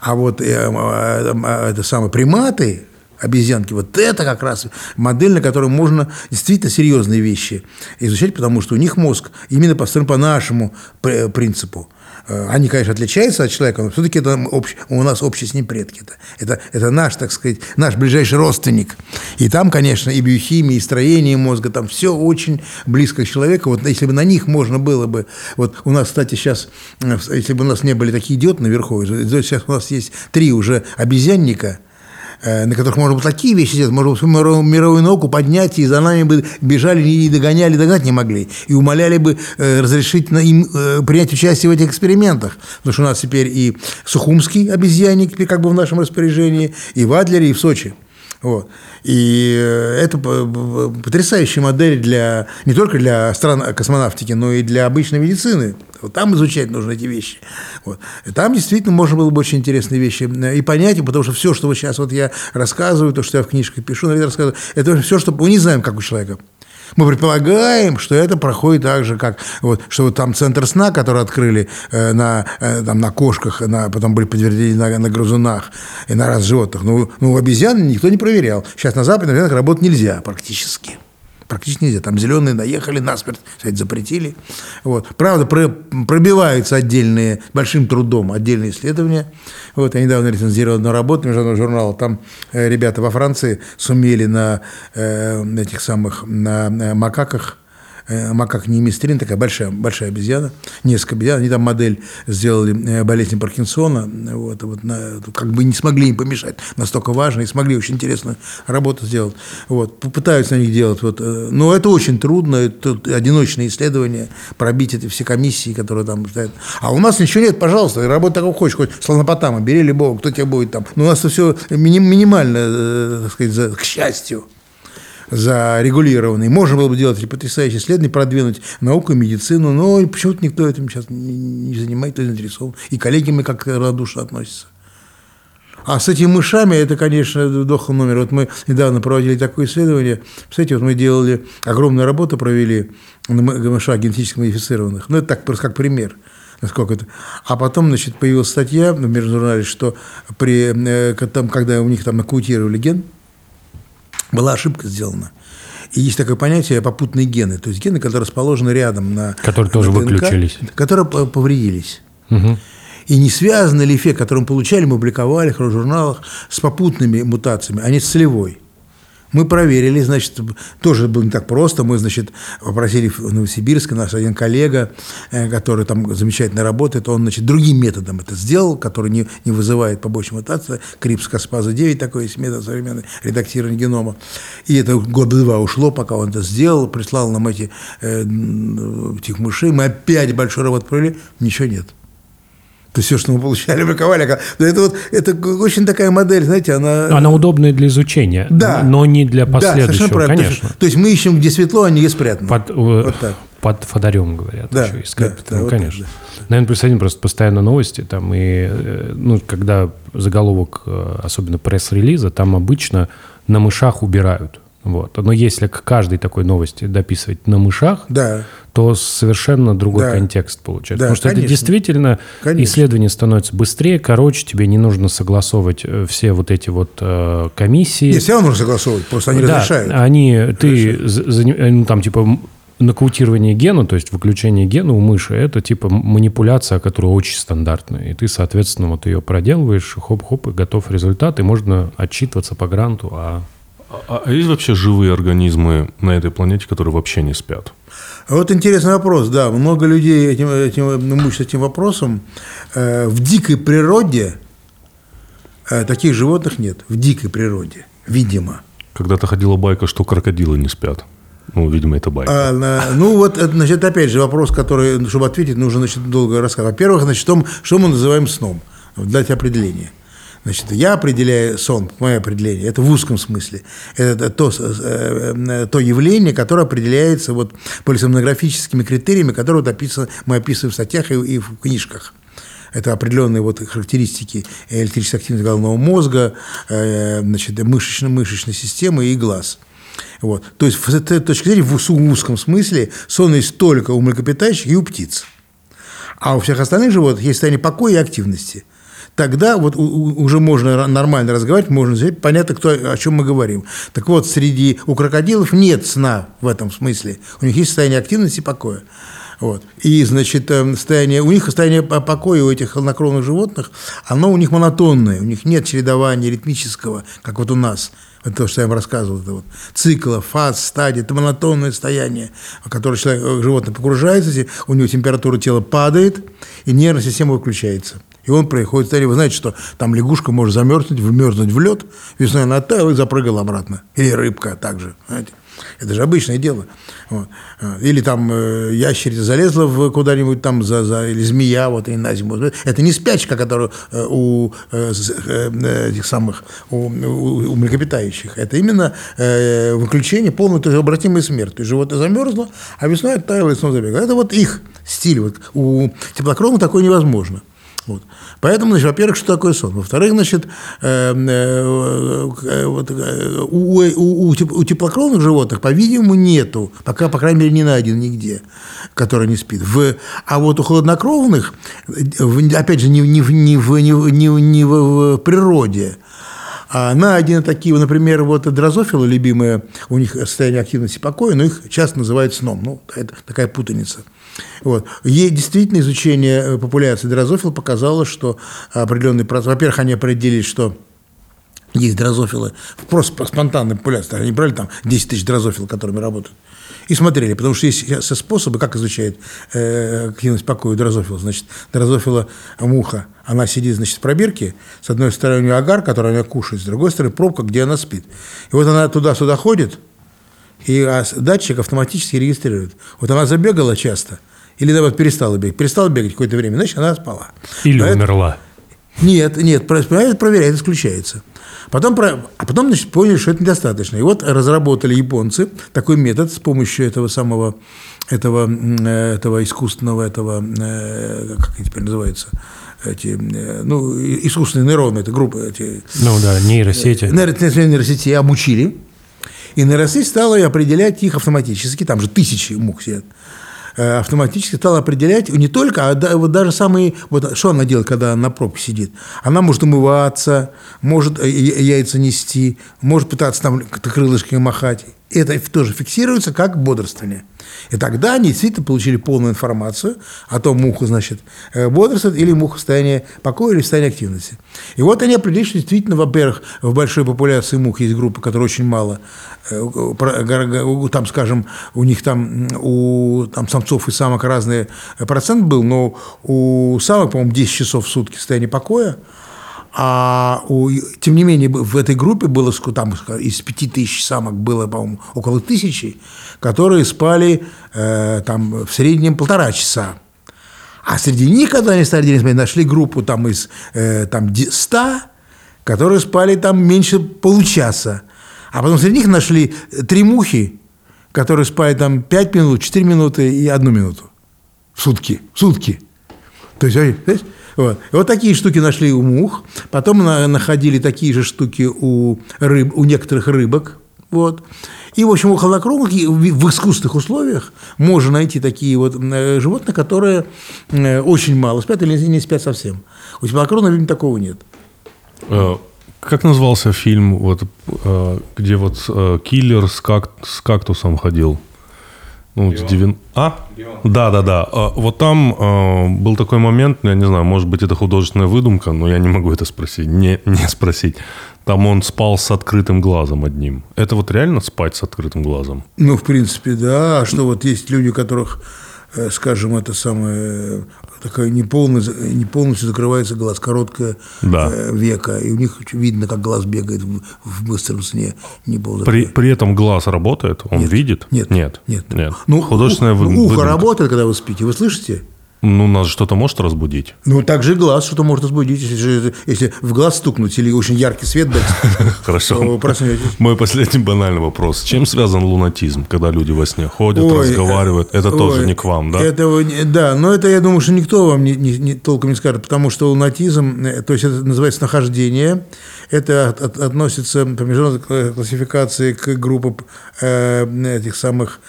А вот э, э, э, это самые приматы, обезьянки, вот это как раз модель, на которой можно действительно серьезные вещи изучать, потому что у них мозг именно построен по нашему пр- принципу. Э, они, конечно, отличаются от человека, но все-таки это общ, у нас общие с ним предки. Это, это, это наш, так сказать, наш ближайший родственник. И там, конечно, и биохимия, и строение мозга, там все очень близко к человеку. Вот если бы на них можно было бы... Вот у нас, кстати, сейчас, э, если бы у нас не были такие идиоты наверху, сейчас у нас есть три уже обезьянника – на которых можно было такие вещи сделать, можно было мировую науку поднять, и за нами бы бежали и догоняли, догнать не могли, и умоляли бы э, разрешить им э, принять участие в этих экспериментах. Потому что у нас теперь и Сухумский обезьянник как бы в нашем распоряжении, и в Адлере, и в Сочи. Вот. И это потрясающая модель для, не только для стран космонавтики, но и для обычной медицины. Вот там изучать нужно эти вещи. Вот. Там действительно можно было бы очень интересные вещи и понять, потому что все, что вот сейчас вот я рассказываю, то, что я в книжках пишу, наверное, рассказываю, это все, что мы не знаем, как у человека. Мы предполагаем, что это проходит так же, как вот, что вот там центр сна, который открыли э, на, э, там, на кошках, на, потом были подтверждены на, на грызунах и на раз животных. Ну, ну, обезьян никто не проверял. Сейчас на Западе, наверное, работать нельзя практически практически нельзя. Там зеленые наехали, насмерть, кстати, запретили. Вот. Правда, про, пробиваются отдельные, большим трудом отдельные исследования. Вот, я недавно рецензировал одну работу международного журнала. Там э, ребята во Франции сумели на э, этих самых, на, на макаках Э, макак неемистрин, такая большая, большая обезьяна, несколько обезьян, они там модель сделали э, болезни Паркинсона, вот, вот на, как бы не смогли им помешать, настолько важно, и смогли очень интересную работу сделать. Вот, попытаются на них делать, вот, э, но это очень трудно, это одиночные исследования, пробить эти все комиссии, которые там стоят. А у нас ничего нет, пожалуйста, работай как хочешь, хоть слонопотама, бери любого, кто тебя будет там. Но у нас это все минимально, так сказать, к счастью зарегулированный. Можно было бы делать потрясающие исследования, продвинуть науку и медицину, но почему-то никто этим сейчас не занимается, не заинтересован. И коллеги мы как радушно относятся. А с этими мышами, это, конечно, дохлый номер. Вот мы недавно проводили такое исследование. Кстати, вот мы делали, огромную работу провели на мышах генетически модифицированных. Ну, это так просто как пример насколько это. А потом, значит, появилась статья в межжурнале, что при, э, там, когда у них там нокаутировали ген, была ошибка сделана. И есть такое понятие попутные гены, то есть гены, которые расположены рядом на которые тоже ДНК, выключились, которые повредились. Угу. И не связан ли эффект, который мы получали, мы публиковали в журналах, с попутными мутациями, а не с целевой. Мы проверили, значит, тоже было не так просто. Мы, значит, попросили в Новосибирске, наш один коллега, э, который там замечательно работает, он, значит, другим методом это сделал, который не, не вызывает побочной мутации. Крипс Каспаза 9 такой есть метод современный редактирования генома. И это года два ушло, пока он это сделал, прислал нам эти, э, этих мышей. Мы опять большой работу провели, ничего нет. То есть все, что мы получали, браковали. Но это вот это очень такая модель, знаете, она... Она удобная для изучения, да. но не для последующего, да, конечно. То есть, мы ищем, где светло, а не где спрятано. Под, э, вот так. под фонарем, говорят, да, еще искать. Да, ну, да, конечно. Вот да. Наверное, плюс один просто постоянно новости, там, и, э, ну, когда заголовок, э, особенно пресс-релиза, там обычно на мышах убирают. Вот. Но если к каждой такой новости дописывать на мышах, да. то совершенно другой да. контекст получается. Да, Потому что конечно. это действительно конечно. исследование становится быстрее, короче, тебе не нужно согласовывать э, все вот эти вот э, комиссии. Нет, все равно нужно согласовывать, просто они да, разрешают. Они, ты, за, ну, там, типа, нокаутирование гена, то есть выключение гена у мыши, это типа манипуляция, которая очень стандартная. И ты, соответственно, вот ее проделываешь, хоп-хоп, и готов результат, и можно отчитываться по гранту, а а, а есть вообще живые организмы на этой планете, которые вообще не спят? Вот интересный вопрос, да. Много людей этим, этим, мучаются этим вопросом. Э, в дикой природе э, таких животных нет. В дикой природе, видимо. Когда-то ходила байка, что крокодилы не спят. Ну, видимо, это байка. А, ну, вот, значит, опять же, вопрос, который, чтобы ответить, нужно, значит, долго рассказать. Во-первых, значит, том, что мы называем сном? Дать определение. Значит, я определяю сон, мое определение, это в узком смысле. Это то, э, то явление, которое определяется вот полисомнографическими критериями, которые вот описаны, мы описываем в статьях и, и в книжках. Это определенные вот характеристики электрической активности головного мозга, э, значит, мышечной, мышечной системы и глаз. Вот. То есть, с этой точки зрения, в узком смысле сон есть только у млекопитающих и у птиц. А у всех остальных животных есть состояние покоя и активности – тогда вот уже можно нормально разговаривать, можно понятно, кто, о чем мы говорим. Так вот, среди у крокодилов нет сна в этом смысле. У них есть состояние активности и покоя. Вот. И, значит, э, состояние, у них состояние по- покоя у этих холоднокровных животных, оно у них монотонное, у них нет чередования ритмического, как вот у нас. Это то, что я вам рассказывал, это вот цикла, фаз, стадий, это монотонное состояние, в которое человек, э, животное погружается, у него температура тела падает, и нервная система выключается. И он состояние. Вы знаете, что там лягушка может замерзнуть, вмерзнуть в лед, весной она оттаяла и запрыгала обратно. Или рыбка также. Знаете? Это же обычное дело. Вот. Или там э, ящерица залезла в куда-нибудь там, за, за, или змея, вот и на зиму. Это не спячка, которая э, у э, э, этих самых, у, у- у млекопитающих. Это именно э, выключение, полная, то есть обратимая смерть. То животное замерзло, а весной оттаяло и снова забегало. Это вот их стиль. Вот. У теплокровных такое невозможно. Вот. Поэтому, значит, во-первых, что такое сон? Во-вторых, значит, э, э, э, у, у- у теп- у теплокровных животных, по-видимому, нету, пока, по крайней мере, не найден нигде, который не спит. В, а вот у холоднокровных, опять же, не, не, не, не, не, не в, природе, а найдены такие, например, вот дрозофилы, любимые, у них состояние активности покоя, но их часто называют сном. Ну, это такая путаница. Вот. Ей действительно изучение э, популяции дрозофил показало, что определенный процесс... Во-первых, они определили, что есть дрозофилы, просто по спонтанной популяции, они брали там 10 тысяч дрозофил, которыми работают, и смотрели, потому что есть сейчас способы, как изучает э, активность покоя дрозофила. Значит, дрозофила муха, она сидит, значит, в пробирке, с одной стороны у нее агар, который она кушает, с другой стороны пробка, где она спит. И вот она туда-сюда ходит, и а датчик автоматически регистрирует. Вот она забегала часто, или вот перестала бегать, перестала бегать какое-то время, значит, она спала. Или Но это- умерла. нет, нет, про- проверяет, проверяет, исключается. Потом, а потом значит, поняли, что это недостаточно. И вот разработали японцы такой метод с помощью этого самого, этого, э, этого искусственного, этого, э, как они теперь называются, эти, э, ну, искусственные нейроны, это группы, эти, Ну да, нейросети. нейро- нейросети обучили, и нейросеть стала определять их автоматически, там же тысячи мух сидят, э, автоматически стала определять не только, а вот даже самые... Вот что она делает, когда на пробке сидит? Она может умываться, может э, яйца нести, может пытаться там крылышками махать. Это тоже фиксируется как бодрствование. И тогда они действительно получили полную информацию о том, муха, значит, э, бодрствует или муха в состоянии покоя или в состоянии активности. И вот они определили, что действительно, во-первых, в большой популяции мух есть группы, которые очень мало, э, там, скажем, у них там, у там, самцов и самок разный процент был, но у самок, по-моему, 10 часов в сутки состояние покоя, а у, тем не менее, в этой группе было там из пяти тысяч самок было, по-моему, около тысячи, которые спали э, там в среднем полтора часа. А среди них, когда они стали делить, нашли группу там из э, там, де- 100, которые спали там меньше получаса. А потом среди них нашли э, три мухи, которые спали там 5 минут, 4 минуты и одну минуту. В сутки. В сутки. То есть, вот. И вот такие штуки нашли у мух. Потом на- находили такие же штуки у, рыб, у некоторых рыбок. Вот. И, в общем, у и в искусственных условиях можно найти такие вот э, животные, которые э, очень мало спят или не спят совсем. У теплокровных, видимо, такого нет. Э, Как назывался фильм, вот, где вот киллер с, как, с кактусом ходил? Ну, с девян- А? Да, да, да. А, Вот там э, был такой момент, я не знаю, может быть, это художественная выдумка, но я не могу это спросить, не, не спросить. Там он спал с открытым глазом одним. Это вот реально спать с открытым глазом? Ну, в принципе, да. А что вот есть люди, у которых, э, скажем, это самое, такая не, полный, не полностью закрывается глаз, короткое Да. э, века, и у них видно, как глаз бегает в, в быстром сне, не При, при этом глаз работает? Он видит? Нет, Нет. нет. Нет. Ну, вы- ну, ухо работает, когда вы спите, вы слышите? Ну, нас что-то может разбудить? Ну, также глаз что-то может разбудить, если, же- если в глаз стукнуть или очень яркий свет дать, *laughs* Хорошо. проснетесь. Мой последний банальный вопрос. Чем связан лунатизм, когда люди во сне ходят, Ой, разговаривают? Это э, тоже ой, не к вам, да? Не- да, но это, я думаю, что никто вам не, не- не- толком не скажет, потому что лунатизм, э, то есть это называется нахождение, это от- от- относится по международной кла- классификации к группе э, этих самых,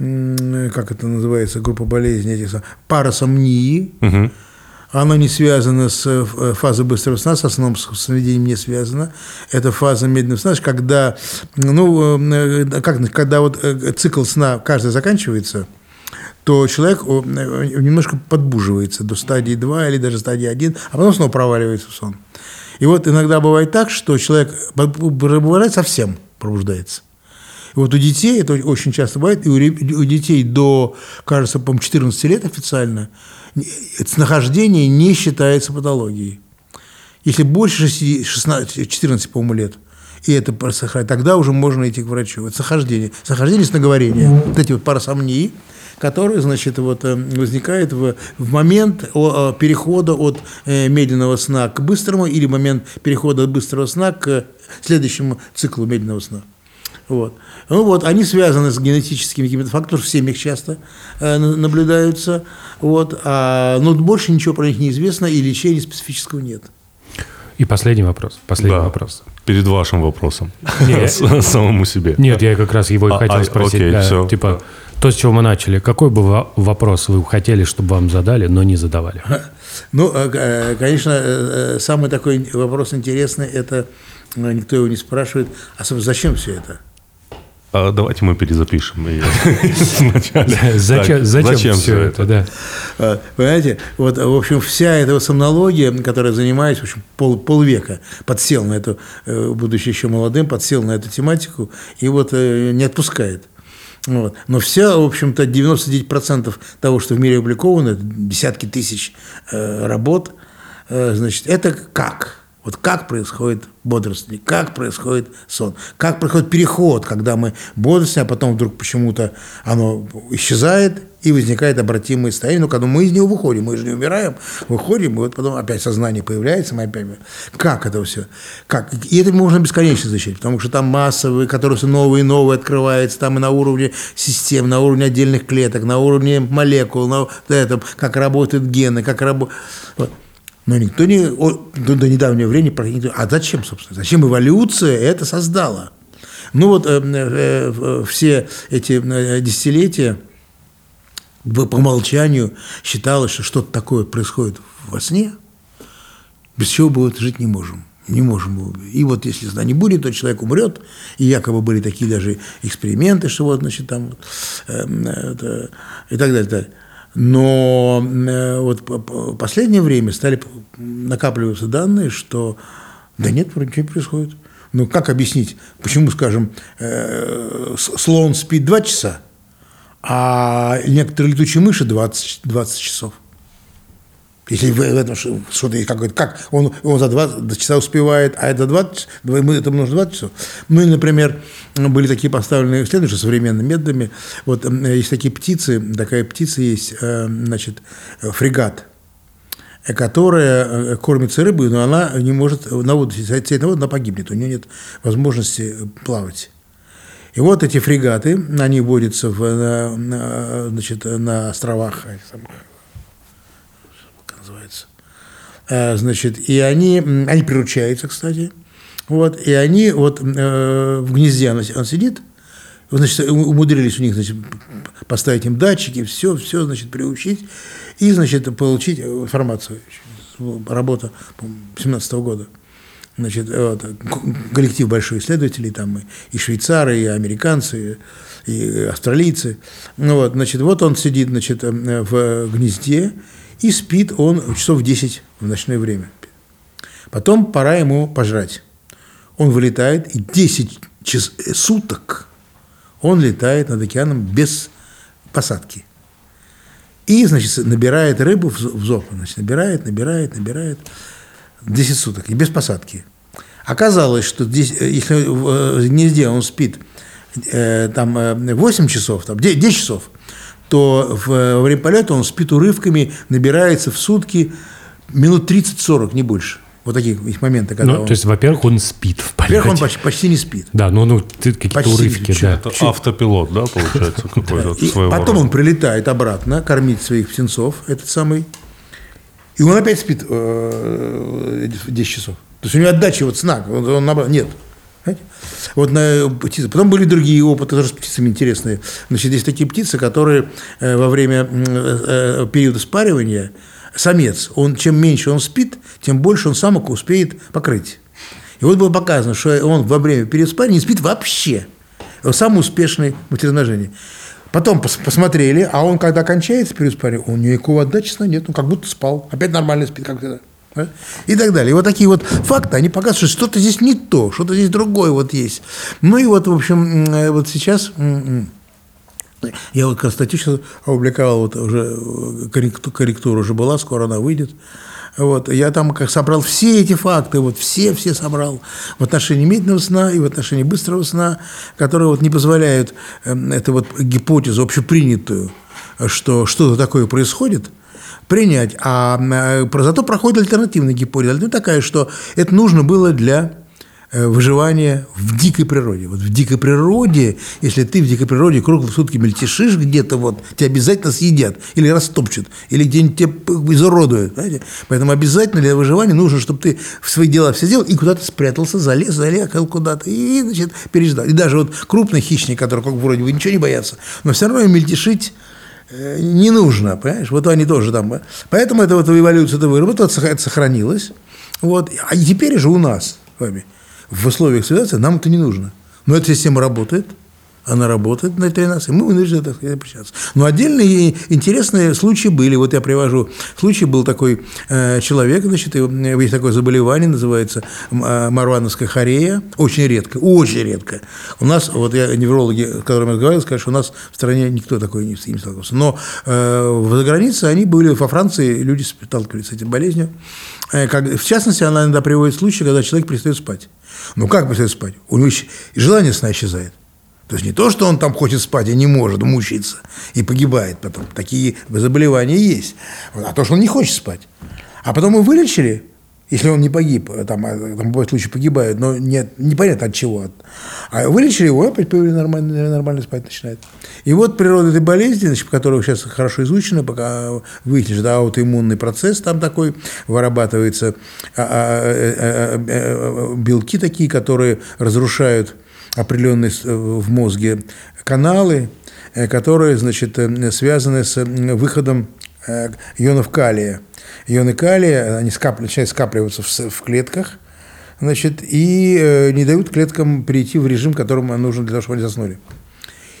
как это называется, группа болезней, этих парасомнии, Мгм. она не связана с э, фазой быстрого сна, со сном, с сновидением не связана. Это фаза медленного сна, когда, ну, э, как, когда вот э, цикл сна каждый заканчивается, то человек э, немножко подбуживается до стадии 2 или даже стадии 1, а потом снова проваливается в сон. И вот иногда бывает так, что человек бывает совсем пробуждается. И вот у детей, это очень часто бывает, и у, у детей до, кажется, по 14 лет официально, нахождение не считается патологией. Если больше 16, 14, по-моему, лет, и это просыхает, тогда уже можно идти к врачу. Это сохождение. Сохождение сноговорения. Вот эти вот парасомнии, которые, значит, вот, э, возникают в, в момент перехода от э, медленного сна к быстрому или момент перехода от быстрого сна к следующему циклу медленного сна. Вот. Ну вот, они связаны с генетическими какими-то факторами, в семьях часто э, наблюдаются, вот, а, но больше ничего про них не известно, и лечения специфического нет. И последний вопрос. Последний да, вопрос. Перед вашим вопросом. Нет. *laughs* Самому себе. Нет, я как раз его и А, хотел а, спросить. окей, Да, всё. Типа, то, с чего мы начали. Какой бы во- вопрос вы хотели, чтобы вам задали, но не задавали? *laughs* Ну, э, э, конечно, э, самый такой вопрос интересный, это э, никто его не спрашивает, а зачем все это? А давайте мы перезапишем ее *laughs* сначала. Зачем, зачем, все это? Да. Э, Понимаете, вот, в общем, вся эта вот сомнология, которой занимаюсь, в общем, пол, полвека, подсел на эту, э, будучи еще молодым, подсел на эту тематику и вот э, не отпускает. Вот. Но вся, в общем-то, 99% того, что в мире опубликовано, десятки тысяч э, работ, э, значит, это как? Вот как происходит бодрствование, как происходит сон, как происходит переход, когда мы бодрствуем, а потом вдруг почему-то оно исчезает и возникает обратимое состояние, но когда мы из него выходим, мы же не умираем, выходим, и вот потом опять сознание появляется, мы опять... Как это все? Как? И это можно бесконечно изучать, потому что там массовые, которые все новые и новые открываются, там и на уровне систем, на уровне отдельных клеток, на уровне молекул, на этом, как работают гены, как работают... Но никто не, о, до, до недавнего времени, никто- а зачем, собственно, зачем эволюция это создала? Ну вот э, э, э, все эти э, десятилетия по умолчанию считалось, что что-то такое происходит во сне, без чего вот жить не можем. Не можем. И вот если сна не будет, то человек умрет. И якобы были такие даже эксперименты, что вот, значит, там э, это, и так далее. и так далее. Но э, вот по- последнее время стали накапливаться данные, что да нет, вроде ничего не происходит. Ну, как объяснить, почему, скажем, э, слон спит 2 часа, а некоторые летучие мыши 20, 20 часов? Если в этом что-то какое-то, как он, он за 20 часа успевает, а это 20, мы это нужно 20 часов. Ну, или, например, были такие поставленные исследования что современными методами. Вот есть такие птицы, такая птица есть, э, значит, фрегат, э, которая э, кормится рыбой, но она не может на воду сесть на воду, она погибнет, у нее нет возможности плавать. И вот эти фрегаты, они водятся в, на, на, значит, на островах, как называется, Э, значит, и они, они приручаются, кстати, вот, и они вот э, в гнезде он, он сидит, вот, значит, умудрились у них, значит, поставить им датчики, все, все, значит, приучить, и, значит, получить информацию. Работа, по-моему, 17 года. Значит, вот, к- коллектив большой исследователей, там и, швейцары, и американцы, и, австралийцы. Ну, вот, значит, вот он сидит, значит, э, в гнезде, и спит он часов 10 в ночное время. Потом пора ему пожрать. Он вылетает, и 10 час, э, суток он летает над океаном без посадки. И, значит, набирает рыбу в зо- в зоб. Значит, набирает, набирает, набирает. 10 суток, и без посадки. Оказалось, что здесь, э, если в э, гнезде он спит там э, 8 часов, там, 10 10 часов, то в, э, во время полета он спит урывками, набирается в сутки минут 30-40, не больше. Вот таких есть моменты, когда Ну, он... то есть, во-первых, он спит в полете. Во-первых, он почти, почти не спит. Да, ну, ну какие-то Почти урывки, да. Это автопилот, да, получается, *laughs* какой-то своего потом рода? он прилетает обратно кормить своих птенцов, этот самый, и он опять спит э, 10 часов. То есть у него отдачи вот сна, он, он наоборот- нет. Вот на птицы. Потом были другие опыты, тоже с птицами интересные. Значит, есть такие птицы, которые э, во время э, э, периода спаривания, самец, он, чем меньше он спит, тем больше он самок успеет покрыть. И вот было показано, что он во время периода спаривания не спит вообще. Он самый успешный в материножении. Потом пос- посмотрели, а он, когда кончается период спания, у него никакого отдачи сна нет, он как будто спал. Опять нормально спит, как всегда. Да? И так далее. И вот такие вот факты, они показывают, что что-то здесь не то, что-то здесь другое вот есть. Ну и вот, в общем, э, вот сейчас... Я вот статью сейчас опубликовал, вот уже э, корректу- корректура уже была, скоро она выйдет. Вот, я там как собрал все эти факты, вот все-все собрал в отношении медленного сна и в отношении быстрого сна, которые вот не позволяют эм, эту вот гипотезу общепринятую, что что-то такое происходит, принять. А э, зато проходит альтернативная гипотеза. Альтернативная такая, что это нужно было для э, выживания в дикой природе. Вот в дикой природе, если ты в дикой природе круглые сутки мельтешишь где-то, вот, тебя обязательно съедят или растопчут, или где-нибудь тебя изуродуют. Знаете? Поэтому обязательно для выживания нужно, чтобы ты в свои дела все сделал и куда-то спрятался, залез, залегал куда-то и, значит, переждал. И даже вот крупный хищник, который как вроде бы ничего не боятся, но все равно мельтешить не нужно, понимаешь? Вот они тоже там. э. Поэтому это вот эволюция это выработала, это сох- это сохранилось. Вот. А теперь же у нас вами в условиях цивилизации нам это не нужно. Но эта система работает, она работает внутри нас, и мы вынуждены так сказать, общаться. Но отдельные интересные случаи были. Вот я привожу случай, был такой э, человек, значит, есть такое заболевание, называется э, марвановская хорея. Очень редко, очень редко. У нас, вот я неврологи, с которыми разговаривал, сказали, что у нас в стране никто такой не, ним сталкивался. Но э, за границей они были, во Франции люди сталкивались с этой болезнью. Э, в частности, она иногда приводит случаи, когда человек перестает спать. Ну, как перестает спать? У него желание сна исчезает. То есть не то, что он там хочет спать и не может, мучается и погибает потом. Такие заболевания есть. А то, что он не хочет спать. А потом его вылечили, если он не погиб, там, а, там бывают случаи погибают, но нет, непонятно от чего. А вылечили его, опять появились нормально, нормально спать начинает. И вот природа этой болезни, значит, которая сейчас хорошо изучена, пока выяснили, что аутоиммунный процесс там такой, вырабатываются а, а, э, э, э, белки такие, которые разрушают определенные с- в мозге каналы, э, которые, значит, э, связаны с э, выходом э, ионов калия. Ионы калия, они скап- начинают скапливаться в, в клетках, значит, и э, не дают клеткам перейти в режим, которым нужен для того, чтобы они заснули.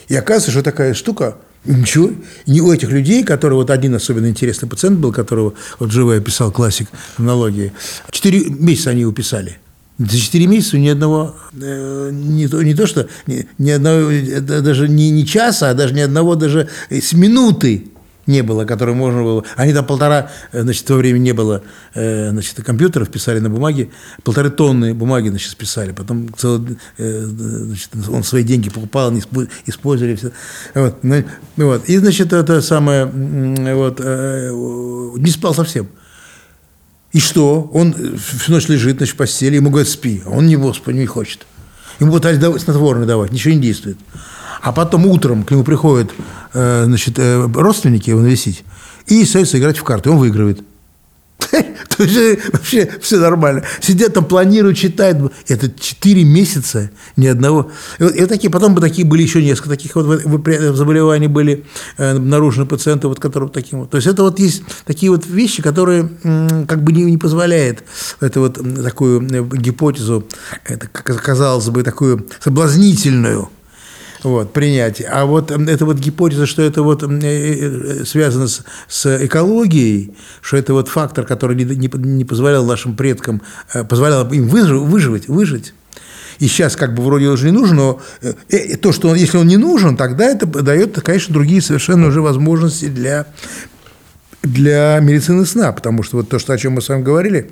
И оказывается, что такая штука, ничего, не у этих людей, которые, вот один особенно интересный пациент был, которого вот живо описал классик хронологии, четыре месяца они его писали. За четыре месяца ни одного, э, не, то, не то что, ни, ни одного, э, даже не, не часа, а даже ни одного даже с минуты не было, который можно было. Они там полтора, э, значит, в то время не было значит, компьютеров, писали на бумаге, полторы тонны бумаги, значит, списали. Потом целый, значит, он свои деньги покупал, они испо- использовали все. Вот. И, значит, это самое, вот, не спал совсем. И что? Он всю ночь лежит значит, в постели, ему говорят, спи. А он не, господи, не хочет. Ему пытались снотворное давать, ничего не действует. А потом утром к нему приходят э, значит, э, родственники его навестить и остаются играть в карты. Он выигрывает. *laughs* То есть э, вообще все нормально. Сидят там, планируют, читают. Это 4 месяца ни одного. И вот, и вот такие, потом бы такие были еще несколько таких вот выпря- заболеваний были э, обнаружены пациенты, вот, которые вот таким вот. То есть это вот есть такие вот вещи, которые как бы не, не позволяет это вот такую э, гипотезу, это, казалось бы, такую соблазнительную, вот, принятие. А вот эта вот гипотеза, что это вот м, э, э, связано с, с экологией, что это вот фактор, который не, не, не позволял нашим предкам, э, позволял им выживать, выжить. И сейчас как бы вроде уже не нужен, но э, э, то, что он, если он не нужен, тогда это дает, конечно, другие совершенно уже возможности для, для медицины сна. Потому что вот то, что, о чем мы с вами говорили,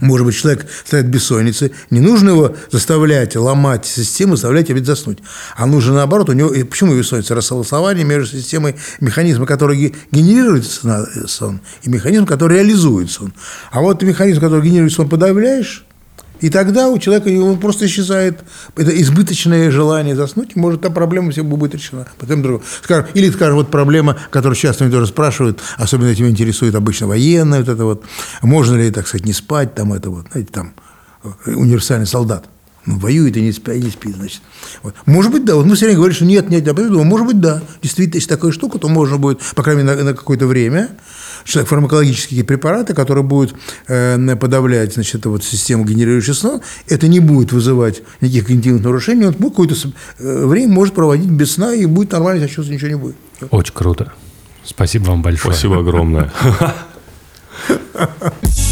может быть, человек страдает бессонницей, не нужно его заставлять ломать систему, заставлять опять заснуть. А нужно наоборот, у него, почему бессонница? Рассогласование между системой механизма, который ге- генерирует сон, и механизм, который реализует сон. А вот механизм, который генерирует сон, подавляешь, и тогда у человека он просто исчезает это избыточное желание заснуть, и может та проблема все будет решена. Потом другое. Скажем, или, скажем, вот проблема, которую часто меня тоже спрашивают, особенно этим интересует обычно военные, вот это вот, можно ли, так сказать, не спать, там это вот, знаете, там, э, универсальный солдат. Ну, воюет и не спит, не спит значит. Вот. Может быть, да. Вот мы все время говорим, что нет, нет, я думаю, может быть, да. Действительно, если такая штука, то можно будет, по крайней мере, на, на какое-то время, что фармакологические препараты, которые будут э, подавлять значит, эту вот систему, генерирующую сон, это не будет вызывать никаких когнитивных нарушений, он какое-то э, время может проводить без сна и будет нормально чувствовать, ничего не будет. Очень круто. Спасибо вам большое. Спасибо огромное. *laughs*